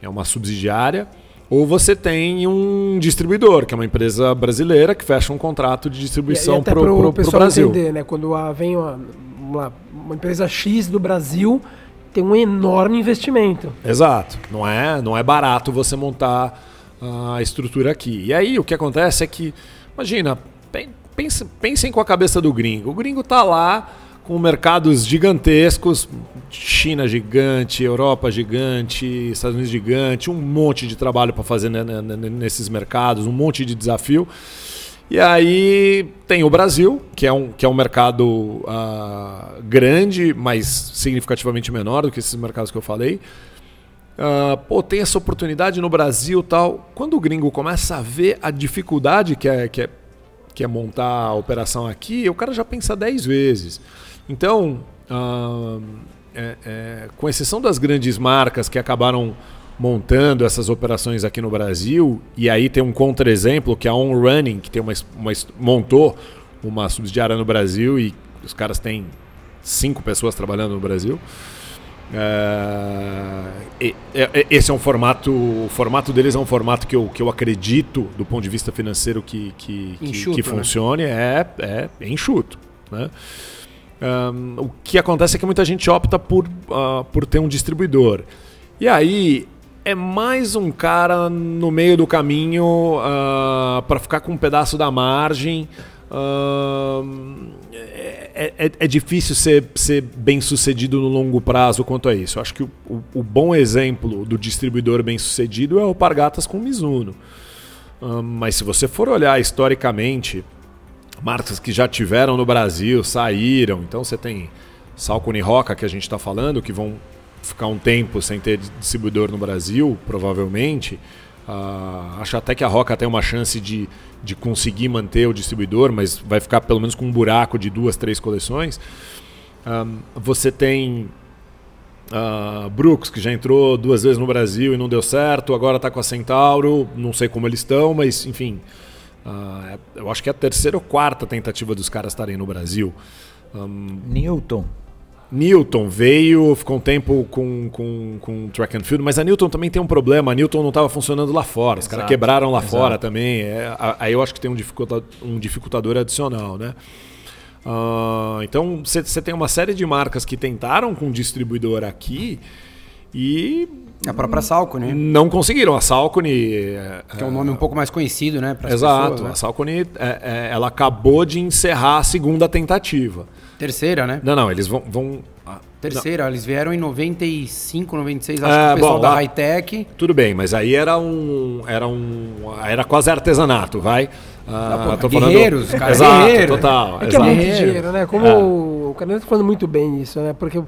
é uma subsidiária. Ou você tem um distribuidor, que é uma empresa brasileira que fecha um contrato de distribuição para o Brasil. Entender,
né? Quando vem uma, uma, uma empresa X do Brasil, tem um enorme investimento.
Exato. Não é, não é barato você montar a estrutura aqui. E aí o que acontece é que, imagina, pensem, pensem com a cabeça do gringo. O gringo está lá com mercados gigantescos, China gigante, Europa gigante, Estados Unidos gigante, um monte de trabalho para fazer nesses mercados, um monte de desafio. E aí tem o Brasil, que é um, que é um mercado uh, grande, mas significativamente menor do que esses mercados que eu falei. Uh, pô, tem essa oportunidade no Brasil tal. Quando o gringo começa a ver a dificuldade que é, que é, que é montar a operação aqui, o cara já pensa 10 vezes. Então, é, é, com exceção das grandes marcas que acabaram montando essas operações aqui no Brasil, e aí tem um contra-exemplo que é a On Running, que tem uma, uma, montou uma subsidiária no Brasil e os caras têm cinco pessoas trabalhando no Brasil. É, esse é um formato. O formato deles é um formato que eu, que eu acredito, do ponto de vista financeiro, que, que, enxuto, que, que né? funcione. Né? É, é, enxuto. Né? Um, o que acontece é que muita gente opta por, uh, por ter um distribuidor. E aí é mais um cara no meio do caminho uh, para ficar com um pedaço da margem é, é, é, difícil ser, ser bem sucedido no longo prazo quanto a isso. Eu acho que o, o, o, bom exemplo do distribuidor bem sucedido é o Pargatas com Mizuno. mas se você for olhar historicamente, marcas que já tiveram no Brasil, saíram, então você tem Salcone Roca que a gente está falando, que vão ficar um tempo sem ter distribuidor no Brasil, provavelmente. Uh, acho até que a Roca tem uma chance de, de conseguir manter o distribuidor, mas vai ficar pelo menos com um buraco de duas, três coleções. Você tem uh, Brooks, que já entrou duas vezes no Brasil e não deu certo, agora está com a Centauro, não sei como eles estão, mas enfim. Uh, eu acho que é a terceira ou quarta tentativa dos caras estarem no Brasil.
Um, Newton.
Newton veio, ficou um tempo com, com, com track and field, mas a Newton também tem um problema. A Newton não estava funcionando lá fora. Os caras quebraram lá exato. fora também. É, aí eu acho que tem um, dificulta, um dificultador adicional, né? Uh, então você tem uma série de marcas que tentaram com distribuidor aqui e
a própria Salcone.
Não conseguiram. A Salcone.
É, que é um nome um pouco mais conhecido, né?
Exato.
Pessoas, né?
A Salcone é, é, ela acabou de encerrar a segunda tentativa.
Terceira, né?
Não, não, eles vão. vão
Terceira, não. eles vieram em 95, 96, acho é, que o pessoal bom, da Hightech.
Tudo bem, mas aí era um. Era um. Era quase artesanato, vai.
Ah, pô, guerreiros, falando... cara.
Exato, guerreiro. total.
É que é muito dinheiro, né? Como é. o Caneta tá falando muito bem isso, né? Porque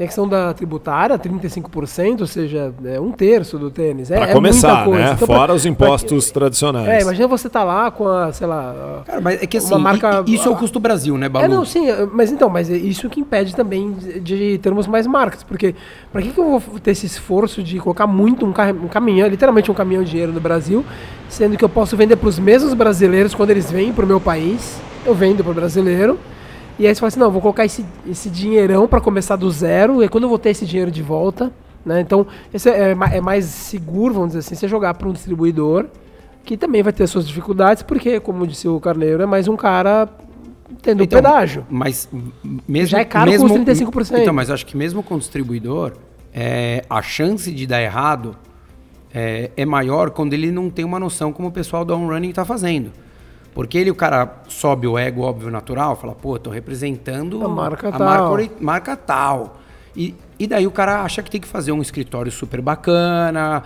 tem a questão da tributária, 35%, ou seja, é um terço do tênis. É,
para é começar, né? Então, Fora pra, os impostos pra, tradicionais.
É, imagina você tá lá com a, sei lá...
Cara, mas é que assim, marca, isso é o custo Brasil, né, Balu?
É, não, sim, mas então, mas é isso que impede também de termos mais marcas, porque para que, que eu vou ter esse esforço de colocar muito um, um caminhão, literalmente um caminhão de dinheiro no Brasil, sendo que eu posso vender para os mesmos brasileiros quando eles vêm para o meu país, eu vendo para o brasileiro, e aí você fala assim, não, vou colocar esse, esse dinheirão para começar do zero, e quando eu vou ter esse dinheiro de volta, né? Então, esse é, é mais seguro, vamos dizer assim, você jogar para um distribuidor, que também vai ter suas dificuldades, porque, como disse o Carneiro, é mais um cara tendo então, pedágio.
Mas mesmo
já é caro
mesmo,
com 35%.
Então, mas acho que mesmo com o distribuidor, é, a chance de dar errado é, é, maior quando ele não tem uma noção como o pessoal da On Running está fazendo. Porque ele, o cara sobe o ego, óbvio, natural, fala, pô, tô representando
a marca
a
tal.
Marca, marca tal. E, e daí o cara acha que tem que fazer um escritório super bacana,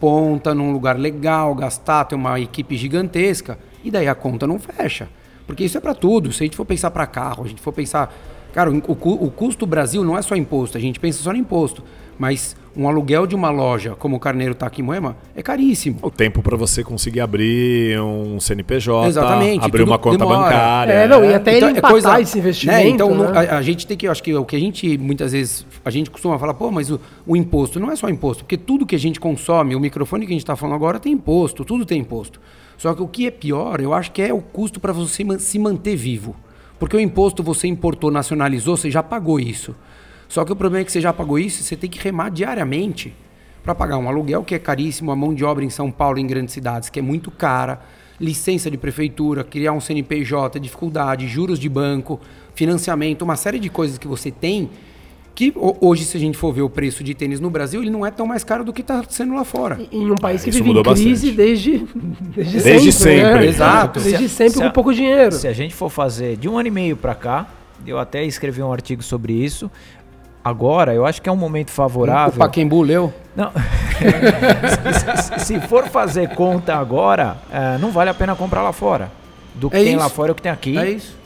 ponta num lugar legal, gastar, ter uma equipe gigantesca. E daí a conta não fecha. Porque isso é para tudo. Se a gente for pensar para carro, a gente for pensar. Cara, o, o, custo Brasil não é só imposto, a gente pensa só no imposto. Mas um aluguel de uma loja, como o Carneiro está aqui em Moema, é caríssimo.
O tempo para você conseguir abrir um CNPJ, Exatamente, abrir uma conta demora. bancária.
É, não, e até então, ele é coisa, esse investimento. Né?
Então, né? a, a, gente tem que, acho que o que a gente muitas vezes, a gente costuma falar, pô, mas o, o imposto não é só imposto, porque tudo que a gente consome, o microfone que a gente está falando agora tem imposto, tudo tem imposto. Só que o que é pior, eu acho que é o custo para você se manter vivo. Porque o imposto você importou, nacionalizou, você já pagou isso. Só que o problema é que você já pagou isso, você tem que remar diariamente para pagar um aluguel que é caríssimo, a mão de obra em São Paulo, em grandes cidades, que é muito cara, licença de prefeitura, criar um CNPJ, dificuldade, juros de banco, financiamento, uma série de coisas que você tem que hoje, se a gente for ver o preço de tênis no Brasil, ele não é tão mais caro do que está sendo lá fora.
Em um país que vive em crise desde,
desde, desde sempre. sempre. Né?
Exato. Desde sempre se com a, pouco dinheiro.
Se a gente for fazer de um ano e meio para cá, eu até escrevi um artigo sobre isso, agora, eu acho que é um momento favorável. O
Paquembu leu?
Não. se, se, for fazer conta agora, é, não vale a pena comprar lá fora. Do que é tem isso. lá fora é o que tem aqui.
É isso.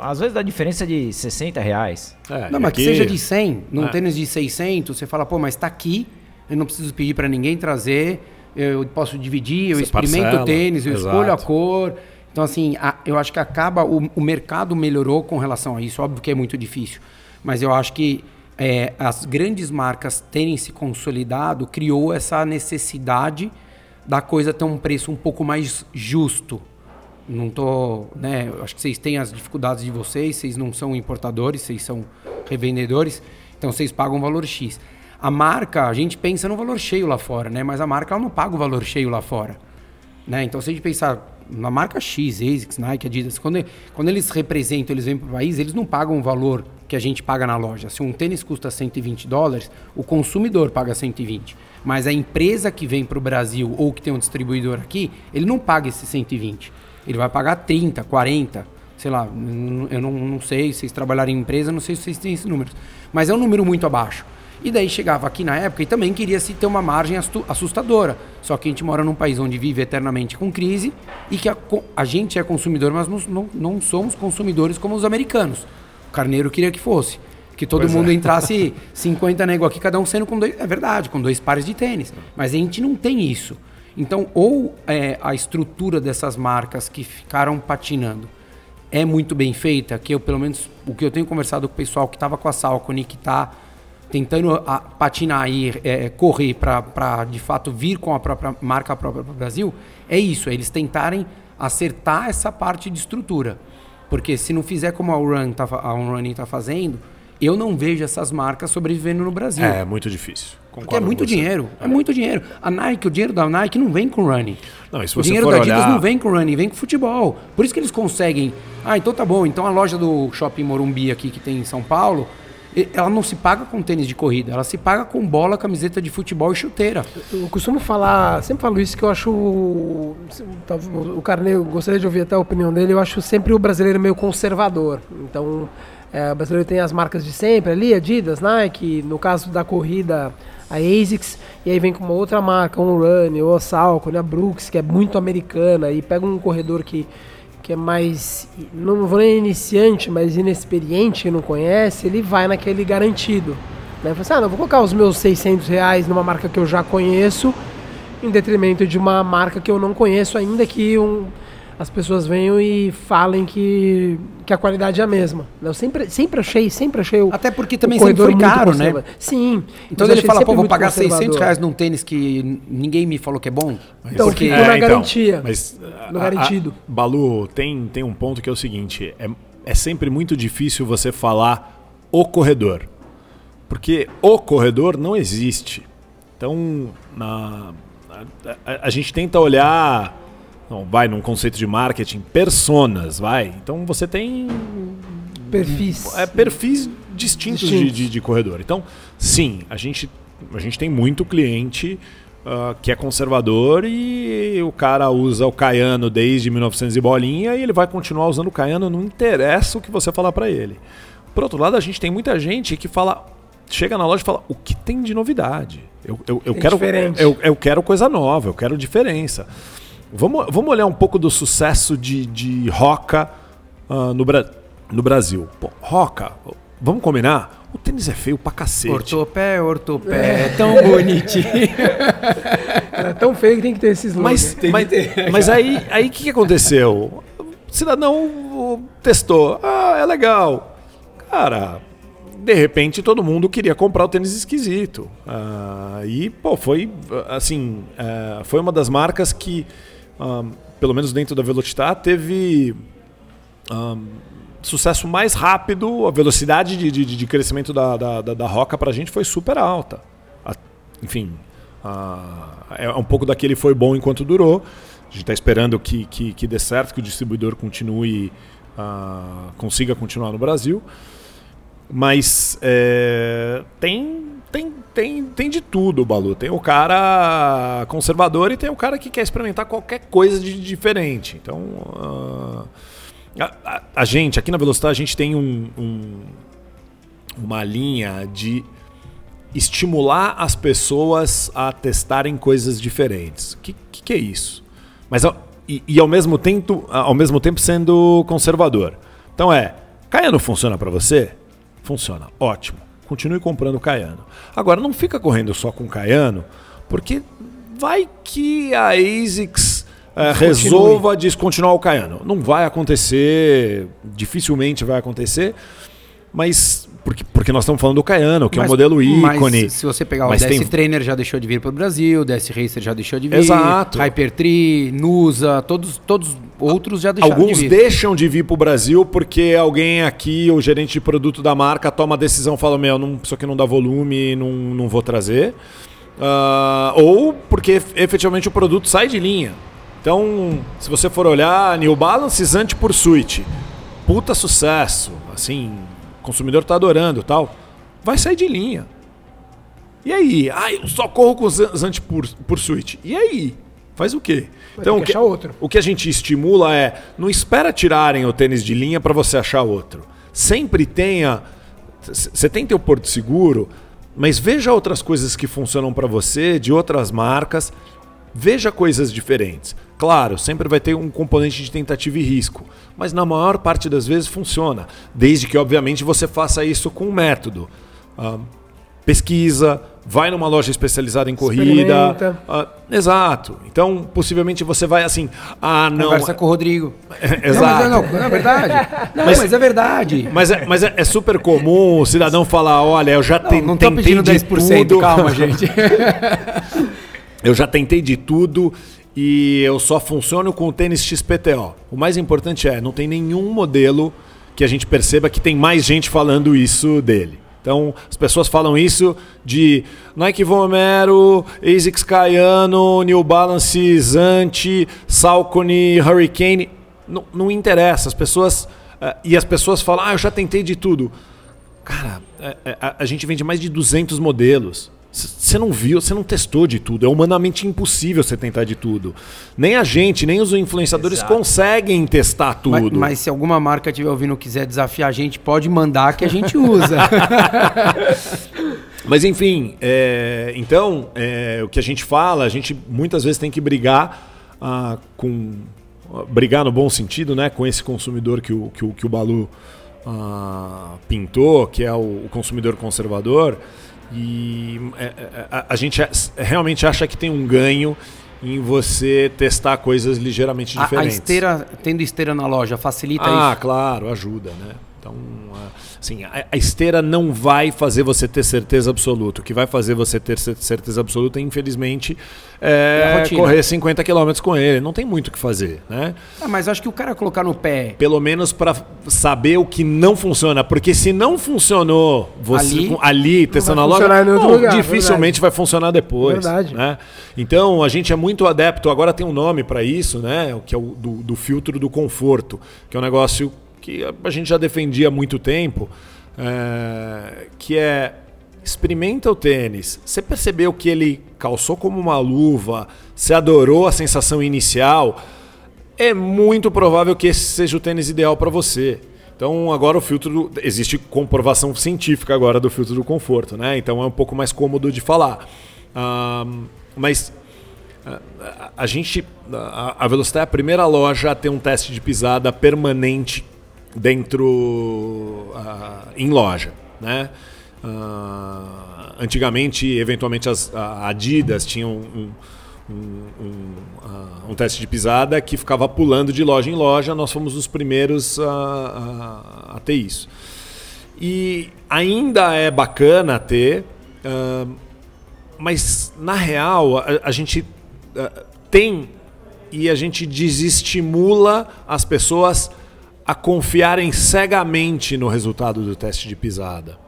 Às vezes dá diferença de 60 reais.
É, não, mas aqui... que seja de 100, num é. tênis de 600, você fala, pô, mas tá aqui, eu não preciso pedir para ninguém trazer, eu posso dividir, eu você experimento parcela, o tênis, eu exato. escolho a cor. Então, assim, a, eu acho que acaba, o, o mercado melhorou com relação a isso. Óbvio que é muito difícil, mas eu acho que é, as grandes marcas terem se consolidado criou essa necessidade da coisa ter um preço um pouco mais justo. Não tô, né? Acho que vocês têm as dificuldades de vocês, vocês não são importadores, vocês são revendedores, então vocês pagam um valor X. A marca, a gente pensa no valor cheio lá fora, né? Mas a marca ela não paga o valor cheio lá fora, né? Então se a gente pensar na marca X, ASICS, Nike, Adidas, quando, quando eles representam, eles vêm para o país, eles não pagam o valor que a gente paga na loja. Se um tênis custa 120 dólares, o consumidor paga 120. Mas a empresa que vem para o Brasil ou que tem um distribuidor aqui, ele não paga esse 120. Ele vai pagar 30, 40. sei lá, eu não, não sei, se vocês trabalharem em empresa, não sei se vocês têm esses números. Mas é um número muito abaixo. E daí chegava aqui na época e também queria se ter uma margem assustadora. Só que a gente mora num país onde vive eternamente com crise e que a, a gente é consumidor, mas não, não, não, somos consumidores como os americanos. O Carneiro queria que fosse. Que todo pois mundo é. entrasse 50 nego aqui, cada um sendo com dois. É verdade, com dois pares de tênis. Mas a gente não tem isso. Então, ou é, a estrutura dessas marcas que ficaram patinando é muito bem feita, que eu, pelo menos, o que eu tenho conversado com o pessoal que estava com a Salcone, que está tentando a, patinar e é, correr para de fato vir com a própria marca própria para o Brasil, é isso, é eles tentarem acertar essa parte de estrutura. Porque se não fizer como a tá, a Running está fazendo, eu não vejo essas marcas sobrevivendo no Brasil.
É, é muito difícil.
Porque é muito dinheiro. É. é. muito dinheiro. A Nike, o dinheiro da Nike não vem com running.
Não,
o dinheiro da Adidas olhar... não vem com running, vem com futebol. Por isso que eles conseguem. Ah, então tá bom. Então a loja do Shopping Morumbi aqui que tem em São Paulo, ela não se paga com tênis de corrida, ela se paga com bola, camiseta de futebol e chuteira.
Eu costumo falar, sempre falo isso que eu acho o Carneiro, gostaria de ouvir até a opinião dele, eu acho sempre o brasileiro meio conservador. Então, é, o brasileiro tem as marcas de sempre ali, Adidas, Nike, no caso da corrida, a ASICS, e aí vem com uma outra marca, um Run, ou a Salco, né, a Brooks, que é muito americana, e pega um corredor que que é mais, não vou nem iniciante, mas inexperiente, que não conhece, ele vai naquele garantido. Né? Fala assim, ah, não, vou colocar os meus 600 reais numa marca que eu já conheço, em detrimento de uma marca que eu não conheço, ainda que um, as pessoas venham e falem que, que a qualidade é a mesma. Eu sempre, sempre achei, sempre achei o
Até porque também sempre foi caro, né?
Sim.
Então ele fala, pô, vou pagar 600 reais num tênis que ninguém me falou que é bom.
Então porque... fico é, na então, garantia. Mas, no a, garantido.
A, Balu, tem, tem um ponto que é o seguinte, é, é sempre muito difícil você falar o corredor. Porque o corredor não existe. Então, na, a, a, a gente tenta olhar não, vai num conceito de marketing, personas, vai. Então você tem.
Perfis.
É, perfis distintos, distintos. De, de, de, corredor. Então, sim, a gente, a gente tem muito cliente uh, que é conservador e o cara usa o Caiano desde 1900 e bolinha e ele vai continuar usando o Caiano, não interessa o que você falar para ele. Por outro lado, a gente tem muita gente que fala. Chega na loja e fala: o que tem de novidade? Eu, eu, eu quero, eu, eu quero coisa nova, eu quero diferença. Vamos, vamos olhar um pouco do sucesso de, de Roca uh, no, Bra no Brasil. Pô, Roca, vamos combinar? O tênis é feio pra cacete.
Ortopé, ortopé, é tão bonitinho.
É tão feio que tem que ter esses
Mas, mas, ter. mas aí o aí, que, que aconteceu? O cidadão testou. Ah, é legal. Cara, de repente todo mundo queria comprar o tênis esquisito. Ah, e, pô, foi assim, uh, foi uma das marcas que um, pelo menos dentro da Velocitar, teve um, sucesso mais rápido, a velocidade de, de, de crescimento da, da, da, da Roca para a gente foi super alta. A, enfim, a, é um pouco daquele foi bom enquanto durou. A gente está esperando que, que, que dê certo, que o distribuidor continue, uh, consiga continuar no Brasil. Mas é, tem tem, tem, tem de tudo, Balu. Tem o cara conservador e tem o cara que quer experimentar qualquer coisa de diferente. Então, a, a, a, gente, aqui na Velocidade, a gente tem um, um, uma linha de estimular as pessoas a testarem coisas diferentes. O que, que, que, é isso? Mas e, e, ao mesmo tempo, ao mesmo tempo sendo conservador. Então é, Caiano funciona para você? Funciona, ótimo continue comprando Caiano. Agora, não fica correndo só com Caiano, porque vai que a ASICS é, resolva descontinuar o Caiano. Não vai acontecer, dificilmente vai acontecer, mas porque, porque nós estamos falando do Caiano, que mas, é um modelo ícone. Mas
se você pegar o DS tem... Trainer já deixou de vir para o Brasil, o DS Racer já deixou de vir,
Exato.
Hypertree, Nusa, todos, todos outros já deixaram
Alguns
de
vir. deixam de vir para o Brasil porque alguém aqui, o gerente de produto da marca, toma a decisão e fala, meu, não, isso aqui não dá volume, não, não vou trazer. Uh, ou porque efetivamente o produto sai de linha. Então, se você for olhar, New Balance Zante por Suite, puta sucesso, assim, consumidor está adorando tal, vai sair de linha. E aí? Ah, eu só corro com Zante suíte. E aí? Faz o quê?
Vai
então, o
que
que,
achar outro.
o que a gente estimula é não espera tirarem o tênis de linha para você achar outro. Sempre tenha. Você tem teu porto seguro, mas veja outras coisas que funcionam para você, de outras marcas. Veja coisas diferentes. Claro, sempre vai ter um componente de tentativa e risco, mas na maior parte das vezes funciona, desde que, obviamente, você faça isso com um método. Ah, pesquisa, vai numa loja especializada em corrida. Ah, exato. Então, possivelmente você vai assim. Ah, não.
Conversa com o Rodrigo.
Exato.
Não, mas é, não, é verdade. Não,
Mas-
mas, é verdade.
Mas, é, mas é, é super comum o cidadão falar: olha, eu já
Não,
ten-
não tô
tentei
pedindo
de
10%,
tudo.
calma, gente.
Eu já tentei de tudo e eu só funciono com o tênis XPTO. O mais importante é, não tem nenhum modelo que a gente perceba que tem mais gente falando isso dele. Então, as pessoas falam isso de Nike Vomero, ASICS Cayano, New Balance Zante, Saucony, Hurricane. Não, não interessa. As pessoas... eh, e as pessoas falam, ah, eu já tentei de tudo. Cara, é- é- a, a gente vende mais de 200 modelos. Você não viu, você não testou de tudo. É humanamente impossível você tentar de tudo. Nem a gente, nem os influenciadores
Exato.
conseguem testar
Mas,
tudo.
mas se alguma marca estiver ouvindo e quiser desafiar a gente, pode mandar que a gente usa.
Mas enfim, é, então, é, o que a gente fala, a gente muitas vezes tem que brigar ah, com. Brigar no bom sentido, né? Com esse consumidor que o, que o, que o Balu ah, pintou, que é o, o consumidor conservador. E é, é, a, a gente é- realmente acha que tem um ganho em você testar coisas ligeiramente
A, a
diferentes.
esteira, tendo esteira na loja, facilita
Ah,
isso?
claro, ajuda, né? Então, ah, assim, a, a esteira não vai fazer você ter certeza absoluta. O que vai fazer você ter cer- certeza absoluta, infelizmente,
É a
é
rotina.
correr 50 km com ele. Não tem muito o que fazer, né?
Ah, mas acho que o cara colocar no pé
Pelo menos para saber o que não funciona. Porque se não funcionou você
Ali-
ali testando na loja,
lugar,
dificilmente vai funcionar depois.
Verdade.
Né? Então a gente é muito adepto. Agora tem um nome para isso, né? Que é o do, do filtro do conforto, que é um negócio que a- gente já defendia há muito tempo, é, que é experimenta o tênis. Você percebeu que ele calçou como uma luva, você adorou a sensação inicial, é muito provável que esse seja o tênis ideal para você. Então agora o filtro do- existe comprovação científica agora do filtro do conforto, né? Então é um pouco mais cômodo de falar. Mas a gente a, a Velocidade é a primeira loja a ter um teste de pisada permanente dentro ah, em loja, né? Ah, antigamente, eventualmente as a Adidas tinham um, um, um, ah, um teste de pisada que ficava pulando de loja em loja. Nós fomos os primeiros a, a- a ter isso. E ainda é bacana ter, ah, mas na real a, a gente tem e a gente desestimula as pessoas a confiarem cegamente no resultado do teste de pisada.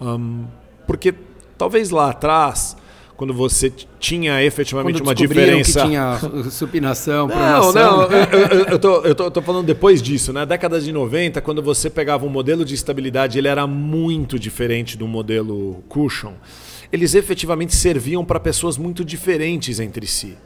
Hum, porque talvez lá atrás, quando você tinha efetivamente
quando
uma diferença.
que tinha supinação,
Não,
pronação.
não, eu, eu- eu tô, eu, tô, eu tô falando depois disso, né? Década de 90, quando você pegava um modelo de estabilidade, ele era muito diferente do modelo cushion. Eles efetivamente serviam para pessoas muito diferentes entre si.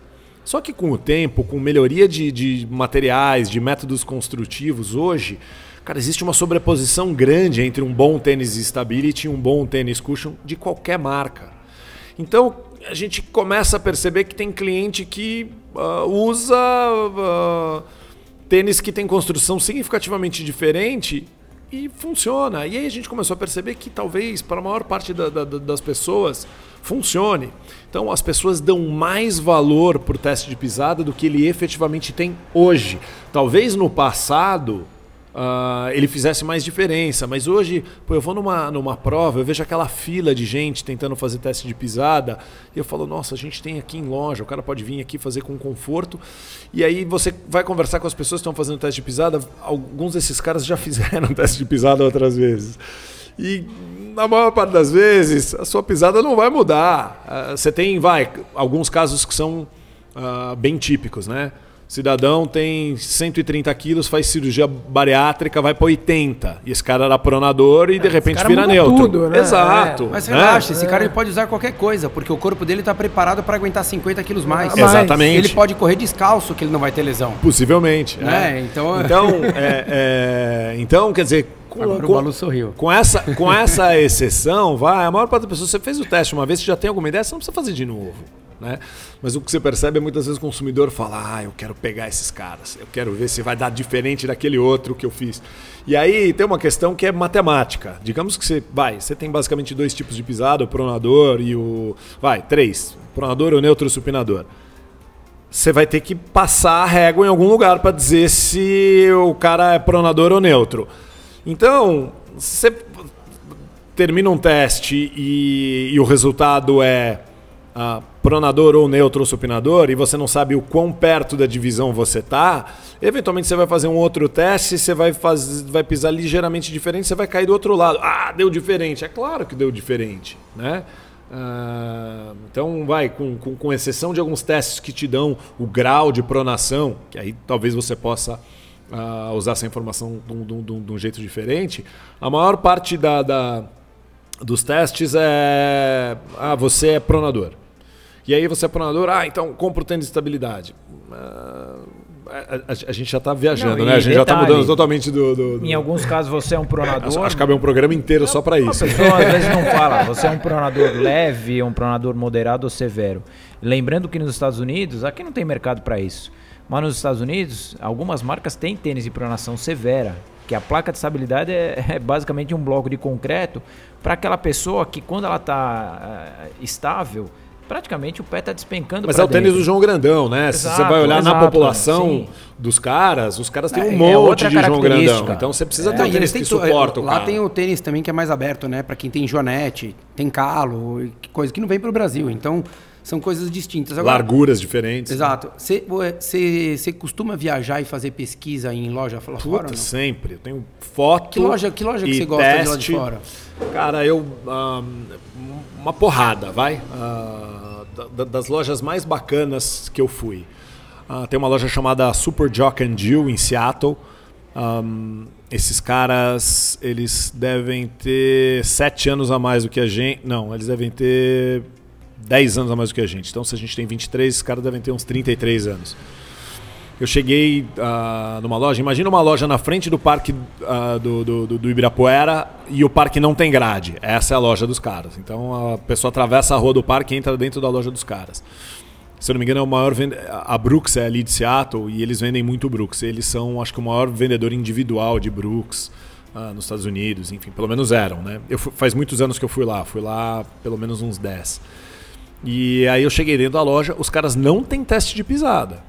Só que com o tempo, com melhoria de, de materiais, de métodos construtivos, hoje, cara, existe uma sobreposição grande entre um bom tênis stability e um bom tênis cushion de qualquer marca. Então a gente começa a perceber que tem cliente que ah, usa ah, tênis que tem construção significativamente diferente e funciona. E aí a gente começou a perceber que talvez para a maior parte da- da- da- das pessoas funcione. Então as pessoas dão mais valor para o teste de pisada do que ele efetivamente tem hoje. Talvez no passado ah, ele fizesse mais diferença. Mas hoje, pô, eu vou numa, numa prova, eu vejo aquela fila de gente tentando fazer teste de pisada, e eu falo, nossa, a gente tem aqui em loja, o cara pode vir aqui fazer com conforto. E aí você vai conversar com as pessoas que estão fazendo teste de pisada, alguns desses caras já fizeram teste de pisada outras vezes. E na maior parte das vezes, a sua pisada não vai mudar. Ah, Você tem, vai, alguns casos que são ah, bem típicos, né? Cidadão tem 130 quilos, faz cirurgia bariátrica, vai para 80. E esse cara era pronador e de repente vira neutro.
Tudo, né?
Exato.
É. Mas
né?
relaxa, esse cara ele pode usar qualquer coisa, porque o corpo dele está preparado para aguentar 50 quilos mais.
Mais.
Exatamente.
Ele pode correr descalço, que ele não vai ter lesão.
Possivelmente.
Né?
é.
Então-
então, é, é, então, quer dizer, com,
Agora o
com-
Balu sorriu.
com essa, com essa exceção, vai, a maior parte das pessoas, você fez o teste uma vez, você já tem alguma ideia, você não precisa fazer de novo. Né? Mas o que você percebe é muitas vezes o consumidor fala: Ah, eu quero pegar esses caras, eu quero ver se vai dar diferente daquele outro que eu fiz. E aí tem uma questão que é matemática. Digamos que você vai, você tem basicamente dois tipos de pisada, o pronador e o. Vai, três: pronador, o neutro e o supinador você vai ter que passar a régua em algum lugar para dizer se o cara é pronador ou neutro. Então, você termina um teste e, e o resultado é ah, pronador ou neutro ou supinador e você não sabe o quão perto da divisão você está, eventualmente você vai fazer um outro teste, você vai, fazer, vai pisar ligeiramente diferente, você vai cair do outro lado. Ah, deu diferente. É claro que deu diferente, né? Ah, então, vai, com, com, com exceção de alguns testes que te dão o grau de pronação, que aí talvez você possa ah, usar essa informação de um, de um- de um- de um jeito diferente, a maior parte da, da- dos testes é. Ah, você é pronador. E aí você é pronador, ah, então compra o tênis de estabilidade. Ah, a, a- a gente já está viajando,
Não,
né? A gente já está
detalhe,
mudando totalmente do. do- do-
Em alguns casos você é um pronador.
Acho, acho que cabe um programa inteiro só para
A
isso.
pessoa às vezes não fala, você é um pronador leve, um pronador moderado ou severo. Lembrando que nos Estados Unidos, aqui não tem mercado para isso. Mas nos Estados Unidos, algumas marcas têm tênis de pronação severa, que a placa de estabilidade é, é basicamente um bloco de concreto para aquela pessoa que quando ela está estável, praticamente o pé está despencando
Mas é o tênis
dentro.
do João Grandão, né? Se você
Exato,
vai olhar na
exato,
população
sim.
dos caras, os caras têm um
É, é
monte
outra
de João Grandão. Então você precisa ter
Não,
um tênis que suporta o
Lá
cara.
tem o tênis também que é mais aberto, né? Pra quem tem jonete, tem calo, e que coisa que não vem pro Brasil. Então, são coisas distintas. Agora,
Larguras diferentes.
Exato. Você costuma viajar e fazer pesquisa em loja fora?
Puta, sempre. Eu tenho foto.
Que loja, que loja que você gosta de lá de
teste.
fora?
Cara, eu. ah, uma porrada, vai. Ah, da- da- das lojas mais bacanas que eu fui. Ah, tem uma loja chamada Super Jock and Jill em Seattle. Ahm, esses caras, eles devem ter sete anos a mais do que a gente. Não, eles devem ter 10 anos a mais do que a gente. Então, se a gente tem 23, esses caras devem ter uns 33 anos. Eu cheguei ah, numa loja, imagina uma loja na frente do parque ah, do, do, do- Ibirapuera e o parque não tem grade. Essa é a loja dos caras. Então a pessoa atravessa a rua do parque e entra dentro da loja dos caras. Se eu não me engano, é o maior vende... A Brooks é ali de Seattle e eles vendem muito Brooks. Eles são, acho que, o maior vendedor individual de Brooks ah, nos Estados Unidos. Enfim, pelo menos eram, né? Eu fu- faz muitos anos que eu fui lá. Fui lá pelo menos uns 10. E aí eu cheguei dentro da loja, os caras não têm teste de pisada.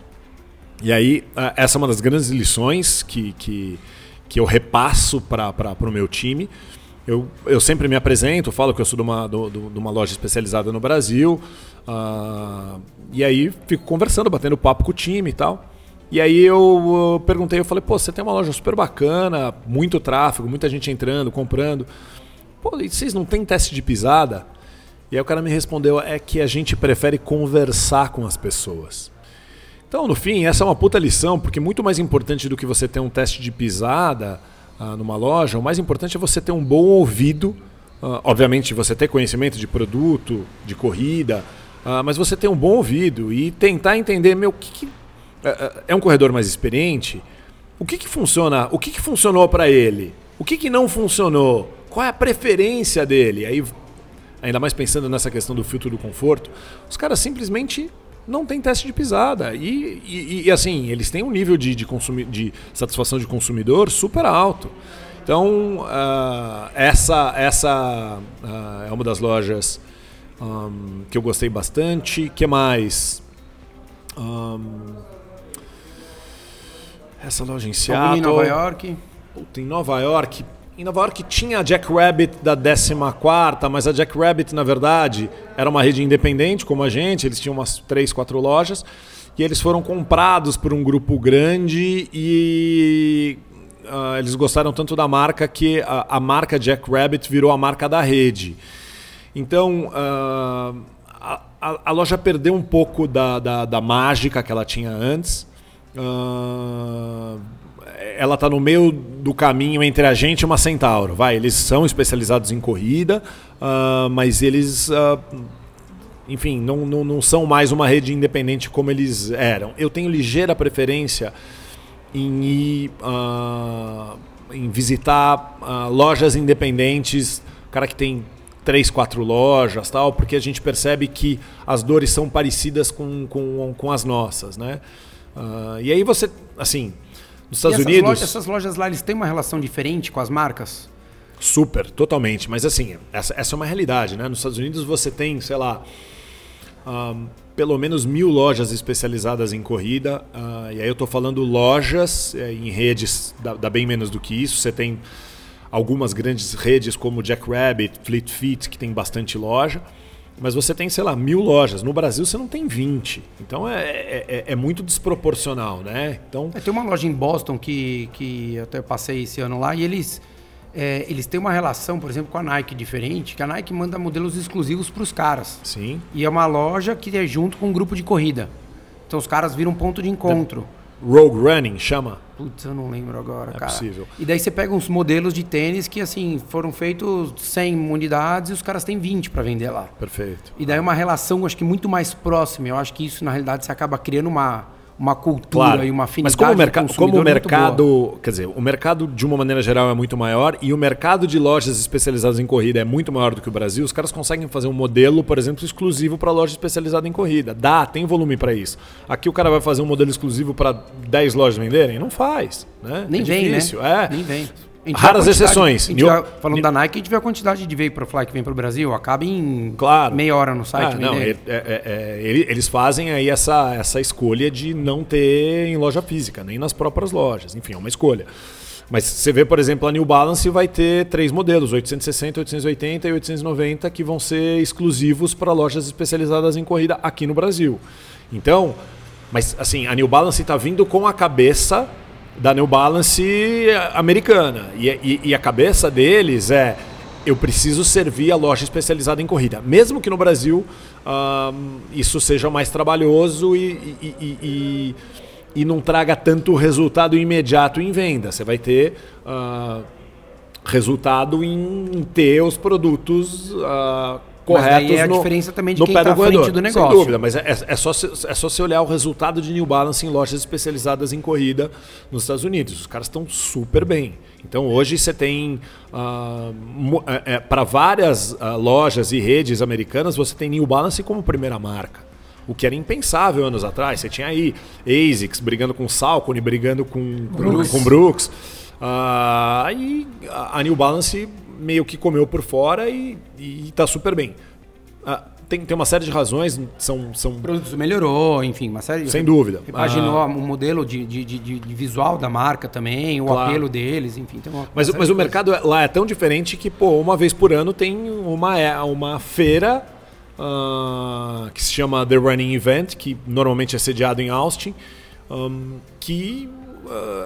E aí, ah, essa é uma das grandes lições que, que, que eu repasso para o meu time. Eu, eu sempre me apresento, falo que eu sou de uma, do- de uma loja especializada no Brasil. ah, e aí fico conversando, batendo papo com o time e tal. E aí eu, uh, perguntei, eu falei, pô, você tem uma loja super bacana, muito tráfego, muita gente entrando, comprando. Pô, e vocês não têm teste de pisada? E aí o cara me respondeu, é que a gente prefere conversar com as pessoas. Então, no fim, essa é uma puta lição, porque muito mais importante do que você ter um teste de pisada ah, numa loja, o mais importante é você ter um bom ouvido. ah, obviamente, você ter conhecimento de produto, de corrida, ah, mas você ter um bom ouvido e tentar entender, meu, o que, que- é, é- é um corredor mais experiente? O que, que funciona? O que, que funcionou para ele? O que, que não funcionou? Qual é a preferência dele? Aí ainda mais pensando nessa questão do filtro do conforto, os caras simplesmente não têm teste de pisada. E, e- e, assim, eles têm um nível de, de, consumi- de satisfação de consumidor super alto. Então, ah, essa, essa ah, é uma das lojas ahm, que eu gostei bastante. que mais? Ahm, essa loja em Seattle.
em Nova York.
Puta, em Nova York. Em Nova York tinha a Jack Rabbit da 14, mas a Jack Rabbit, na verdade, era uma rede independente, como a gente. Eles tinham umas três, quatro lojas. E eles foram comprados por um grupo grande e ah, eles gostaram tanto da marca que a, a marca Jack Rabbit virou a marca da rede. Então, ah, a, a- loja perdeu um pouco da, da, da mágica que ela tinha antes. Uh, ela está no meio do caminho entre a gente e uma Centauro. Vai, eles são especializados em corrida, uh, mas eles, uh, enfim, não, não, não são mais uma rede independente como eles eram. Eu tenho ligeira preferência em ir, uh, em visitar lojas independentes, cara que tem três, quatro lojas, tal, porque a gente percebe que as dores são parecidas com, com, com as nossas, né? e aí você, assim, nos Estados
essas
Unidos.
Lojas, essas lojas lá, eles têm uma relação diferente com as marcas?
Super, totalmente. Mas assim, essa, essa é uma realidade, né? Nos Estados Unidos você tem, sei lá, um, pelo menos mil lojas especializadas em corrida. Uh, e aí eu estou falando lojas é, em redes, dá, dá, bem menos do que isso. Você tem algumas grandes redes como Jack Rabbit, Fleet Feet, que tem bastante loja. Mas você tem, sei lá, mil lojas. No Brasil você não tem 20. Então é, é, é, é muito desproporcional, né? Então...
É, tem uma loja em Boston que, que até passei esse ano lá e eles, é, eles têm uma relação, por exemplo, com a Nike diferente, que a Nike manda modelos exclusivos para os caras.
Sim.
E é uma loja que é junto com um grupo de corrida. Então os caras viram um ponto de encontro. The
Rogue Running, chama?
Putz, eu não lembro agora,
é
cara.
possível.
E daí você pega uns modelos de tênis que, assim, foram feitos 100 unidades e os caras têm 20 para vender lá.
Perfeito.
E daí uma relação, acho que muito mais próxima. Eu acho que isso, na realidade, você acaba criando uma uma cultura
claro.
e uma afinidade
Mas como o, como o mercado, quer dizer, o mercado de uma maneira geral é muito maior e o mercado de lojas especializadas em corrida é muito maior do que o Brasil, os caras conseguem fazer um modelo, por exemplo, exclusivo para loja especializada em corrida. Dá, tem volume para isso. Aqui o cara vai fazer um modelo exclusivo para 10 lojas venderem? Não faz, né?
Nem
é
vem,
difícil.
né?
É.
Nem vem.
Raras exceções.
New... falando da Nike, a gente vê a quantidade de Vaporfly que vem para o Brasil, acaba em
claro.
meia hora no site.
Ah, não, é, é, é, eles fazem aí essa, essa escolha de não ter em loja física, nem nas próprias lojas. Enfim, é uma escolha. Mas você vê, por exemplo, a New Balance vai ter três modelos, 860, 880 e 890, que vão ser exclusivos para lojas especializadas em corrida aqui no Brasil. Então, mas assim, a New Balance está vindo com a cabeça da New Balance americana. E, e, e, a cabeça deles é: eu preciso servir a loja especializada em corrida. Mesmo que no Brasil um, isso seja mais trabalhoso e, e, e, não traga tanto resultado imediato em venda. Você vai ter. Uh, resultado em ter os produtos uh, corretos. Mas
daí é a
no,
diferença também de quem está à frente do negócio.
Sem dúvida, mas é, é, só se, é só se olhar o resultado de New Balance em lojas especializadas em corrida nos Estados Unidos. Os caras estão super bem. Então hoje você tem uh, é, para várias uh, lojas e redes americanas você tem New Balance como primeira marca. O que era impensável anos atrás. Você tinha aí ASICS brigando com Salcone, brigando com Brooks. Com Brooks. Uh, aí a New Balance meio que comeu por fora e, está super bem. Ah, tem, tem uma série de razões, são, são... O
produto melhorou, enfim, uma série...
Sem dúvida.
Imaginou ah. o modelo de, de, de, de, visual da marca também, o claro. apelo deles, enfim. Uma,
mas
uma
mas o mercado lá é tão diferente que, pô, uma vez por ano tem uma, é, uma feira uh, que se chama The Running Event, que normalmente é sediado em Austin, um, que uh,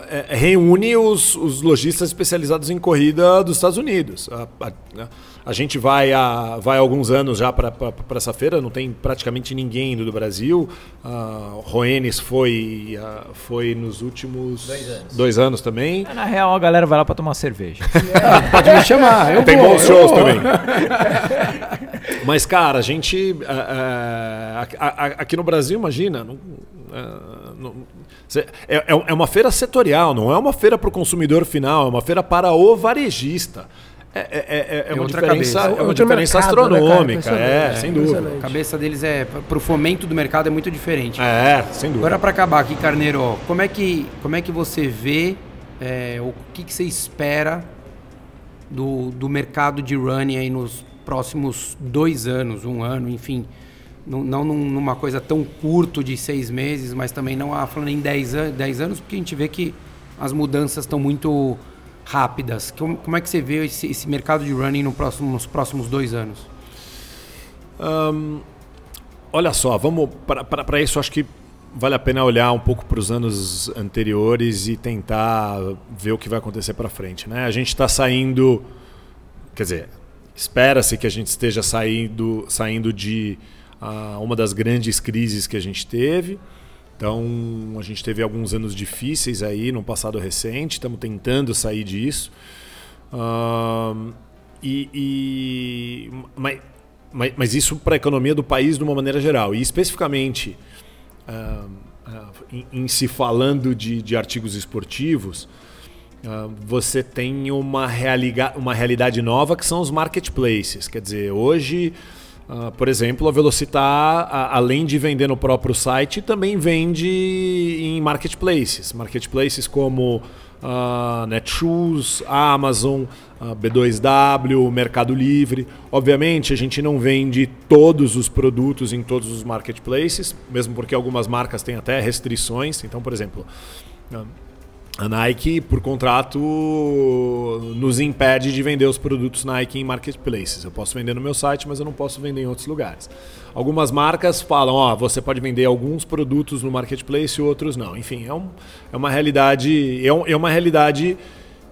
é, reúne os, os lojistas especializados em corrida dos Estados Unidos. A, a, a gente vai há, vai há alguns anos já para essa feira, não tem praticamente ninguém indo do Brasil. Uh, Roenes foi, uh, foi nos últimos dois anos, dois anos também.
Na real, a galera vai lá para tomar cerveja.
É, pode me chamar. Eu
tem
vou,
bons shows vou. também. Mas, cara, a gente. Uh, aqui no Brasil, imagina. Não, é, é, é uma feira setorial, não é uma feira para o consumidor final, é uma feira para o varejista. É, é, é, é, é uma diferença, é uma diferença mercado, né, astronômica, né, é, sem dúvida.
A cabeça deles é para o fomento do mercado é muito diferente.
É, sem dúvida.
Agora para acabar aqui, Carneiro, como é que como é que você vê o que, que você espera do, do mercado de running aí nos próximos dois anos, um ano, enfim? Não numa coisa tão curto de seis meses, mas também não falando em dez, dez anos, porque a gente vê que as mudanças estão muito rápidas. Como, como é que você vê esse, esse mercado de running no próximo, nos próximos dois anos?
Um, olha só, vamos para isso acho que vale a pena olhar um pouco para os anos anteriores e tentar ver o que vai acontecer para frente, né? A gente está saindo, quer dizer, espera-se que a gente esteja saindo, saindo de uma das grandes crises que a gente teve. Então a gente teve alguns anos difíceis aí no passado recente, estamos tentando sair disso. Uh, e, e mas, mas, mas, isso para a economia do país de uma maneira geral. E especificamente uh, uh, em, em, se falando de, de artigos esportivos, você tem uma, uma realidade nova que são os marketplaces. Quer dizer, hoje Uh, por exemplo, a Velocitar, além de vender no próprio site, também vende em marketplaces. Marketplaces como uh, Netshoes, Amazon, uh, B2W, Mercado Livre. Obviamente, a gente não vende todos os produtos em todos os marketplaces, mesmo porque algumas marcas têm até restrições. Então, por exemplo, a Nike, por contrato, nos impede de vender os produtos Nike em marketplaces. Eu posso vender no meu site, mas eu não posso vender em outros lugares. Algumas marcas falam, ó, você pode vender alguns produtos no marketplace e outros não. Enfim, é, um, é uma realidade, é, um, é uma realidade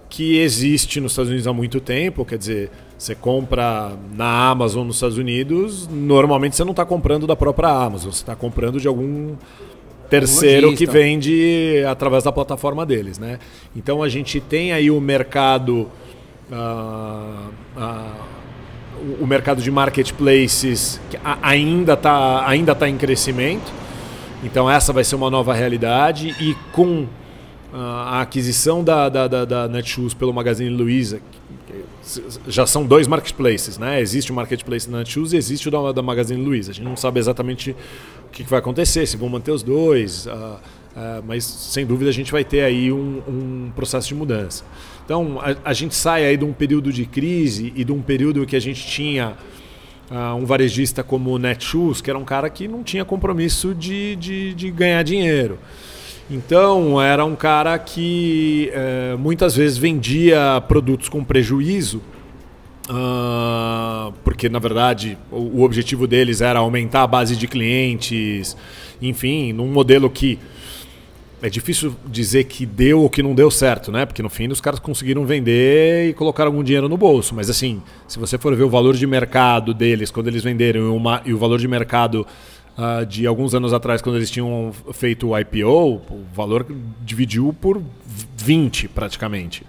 que existe nos Estados Unidos há muito tempo. Quer dizer, você compra na Amazon nos Estados Unidos, normalmente você não está comprando da própria Amazon, você está comprando de algum terceiro que vende através da plataforma deles, né? Então a gente tem aí o mercado uh, uh, o mercado de marketplaces que ainda está ainda tá em crescimento. Então essa vai ser uma nova realidade e com a aquisição da, da, da, da Netshoes pelo Magazine Luiza, já são dois marketplaces, né? Existe o marketplace da Netshoes e existe o da, da Magazine Luiza. A gente não sabe exatamente o que, que vai acontecer, se vão manter os dois, uh, uh, mas sem dúvida a gente vai ter aí um, um processo de mudança. Então a, a, gente sai aí de um período de crise e de um período que a gente tinha uh, um varejista como o Netshoes, que era um cara que não tinha compromisso de, de, de ganhar dinheiro. Então, era um cara que é, muitas vezes vendia produtos com prejuízo, uh, porque na verdade o, o, objetivo deles era aumentar a base de clientes, enfim, num modelo que é difícil dizer que deu ou que não deu certo, né? Porque no fim os caras conseguiram vender e colocar algum dinheiro no bolso. Mas assim, se você for ver o valor de mercado deles quando eles venderam uma, e o valor de mercado uh, de alguns anos atrás, quando eles tinham feito o IPO, o valor dividiu por 20 praticamente.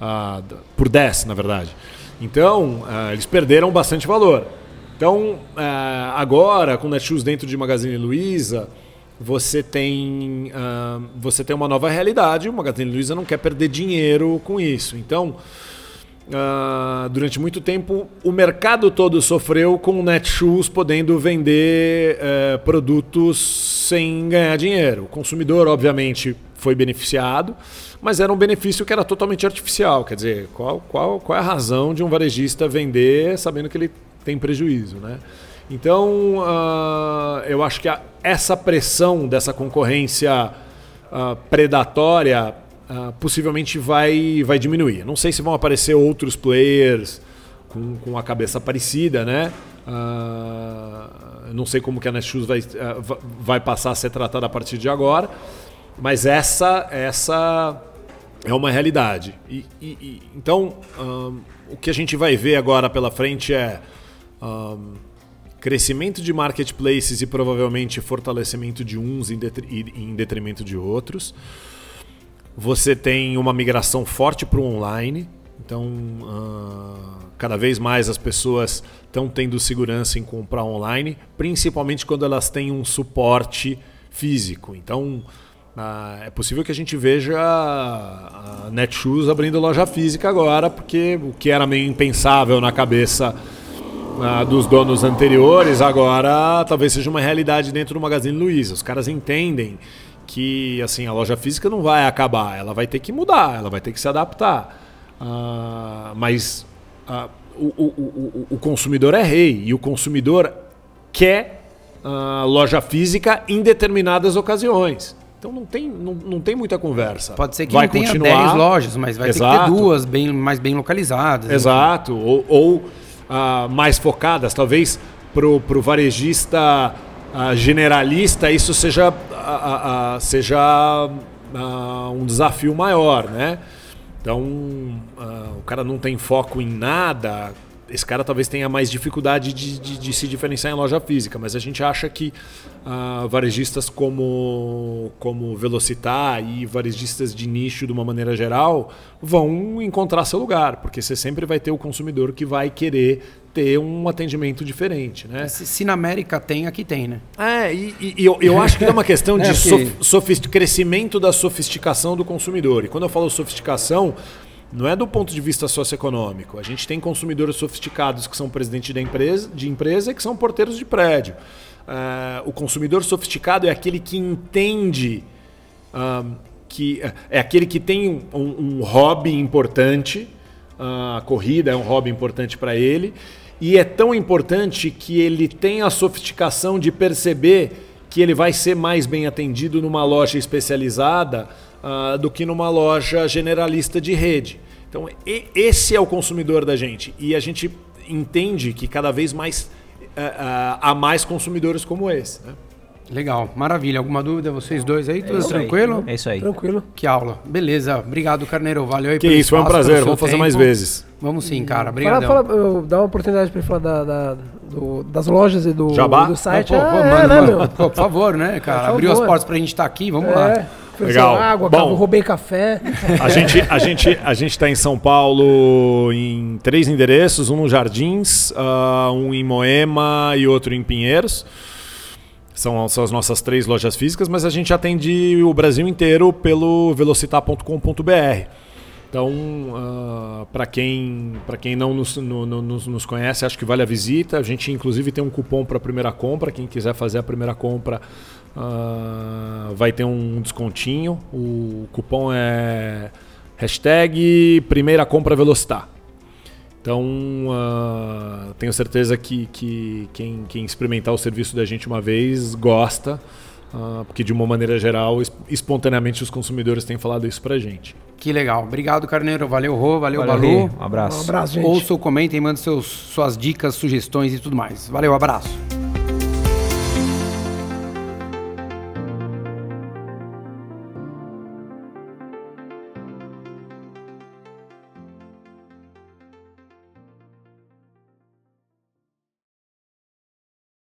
Uh, por 10, na verdade. Então, uh, eles perderam bastante valor. Então, agora, com Netshoes dentro de Magazine Luiza, você tem, você tem uma nova realidade. O Magazine Luiza não quer perder dinheiro com isso. Então, Uh, durante muito tempo, o mercado todo sofreu com o Netshoes podendo vender uh, produtos sem ganhar dinheiro. O consumidor, obviamente, foi beneficiado, mas era um benefício que era totalmente artificial. Quer dizer, qual, qual, qual é a razão de um varejista vender sabendo que ele tem prejuízo? Né? Então, uh, eu acho que a, essa pressão dessa concorrência ah, predatória uh, possivelmente vai, vai diminuir. Não sei se vão aparecer outros players com, com a cabeça parecida, né? Uh, não sei como que a Netshoes vai, uh, vai passar a ser tratada a partir de agora, mas essa, essa é uma realidade. E, e, e então, o que a gente vai ver agora pela frente é crescimento de marketplaces e provavelmente fortalecimento de uns em, em detrimento de outros. Você tem uma migração forte para o online. Então, uh, cada vez mais as pessoas estão tendo segurança em comprar online, principalmente quando elas têm um suporte físico. Então, uh, é possível que a gente veja a Netshoes abrindo loja física agora, porque o que era meio impensável na cabeça uh, dos donos anteriores, agora talvez seja uma realidade dentro do Magazine Luiza. Os caras entendem que assim a loja física não vai acabar, ela vai ter que mudar, ela vai ter que se adaptar. Uh, mas uh, o, o, o, o, consumidor é rei e o consumidor quer uh, loja física em determinadas ocasiões. Então não tem, não, não tem muita conversa.
Pode ser que vai não tenha continuar... 10 lojas, mas vai Exato. ter que ter duas bem, mais bem localizadas.
Exato. Ou, ou mais focadas, talvez para o varejista generalista isso seja seja um desafio maior, né? Então, o cara não tem foco em nada, esse cara talvez tenha mais dificuldade de, de, de, se diferenciar em loja física, mas a gente acha que uh, varejistas como, como Velocitar e varejistas de nicho de uma maneira geral vão encontrar seu lugar, porque você sempre vai ter o consumidor que vai querer ter um atendimento diferente, né?
Se, se na América tem, aqui tem, né?
É, e, e eu, eu acho que é uma questão de é sof crescimento da sofisticação do consumidor. E quando eu falo sofisticação, não é do ponto de vista socioeconômico. A gente tem consumidores sofisticados que são presidentes de empresa, de empresa e que são porteiros de prédio. Uh, o consumidor sofisticado é aquele que entende uh, que é aquele que tem um, um hobby importante. Uh, a corrida é um hobby importante para ele e é tão importante que ele tem a sofisticação de perceber que ele vai ser mais bem atendido numa loja especializada uh, do que numa loja generalista de rede. Então, esse é o consumidor da gente. E a gente entende que cada vez mais uh, uh, há mais consumidores como esse. Né?
Legal, maravilha. Alguma dúvida vocês dois aí? Tudo é tranquilo?
Aí. É isso aí.
Tranquilo. Que aula. Beleza. Obrigado, Carneiro. Valeu aí
Que isso, foi um prazer. Vamos fazer tempo. mais vezes.
Vamos sim, cara. Obrigado.
Fala, fala, dá uma oportunidade para ele falar da, da do, das lojas e do,
Jabá?
do site.
Não, pô, pô, é, mano, né, meu? Pô, por favor, né, cara? Abriu as portas pra gente estar tá aqui, vamos é. lá.
Legal.
água, Bom, roubei café.
A gente a gente a gente está em São Paulo em três endereços, um no Jardins, uh, um em Moema e outro em Pinheiros. São, são as nossas três lojas físicas, mas a gente atende o Brasil inteiro pelo velocitar.com.br. Então, uh, ah, para quem, quem não nos, no, no, nos, conhece, acho que vale a visita. A gente, inclusive, tem um cupom para a primeira compra. Quem quiser fazer a primeira compra uh, vai ter um descontinho. O cupom é hashtag primeira compra Velocitar. Então, uh, tenho certeza que, que quem, quem, experimentar o serviço da gente uma vez gosta, uh, porque de uma maneira geral, espontaneamente os consumidores têm falado isso pra gente.
Que legal. Obrigado, Carneiro. Valeu, Rô. Valeu, valeu Balu.
Um abraço.
Um abraço, gente. Ouça, comentem, mandem seus, suas dicas, sugestões e tudo mais. Valeu, abraço.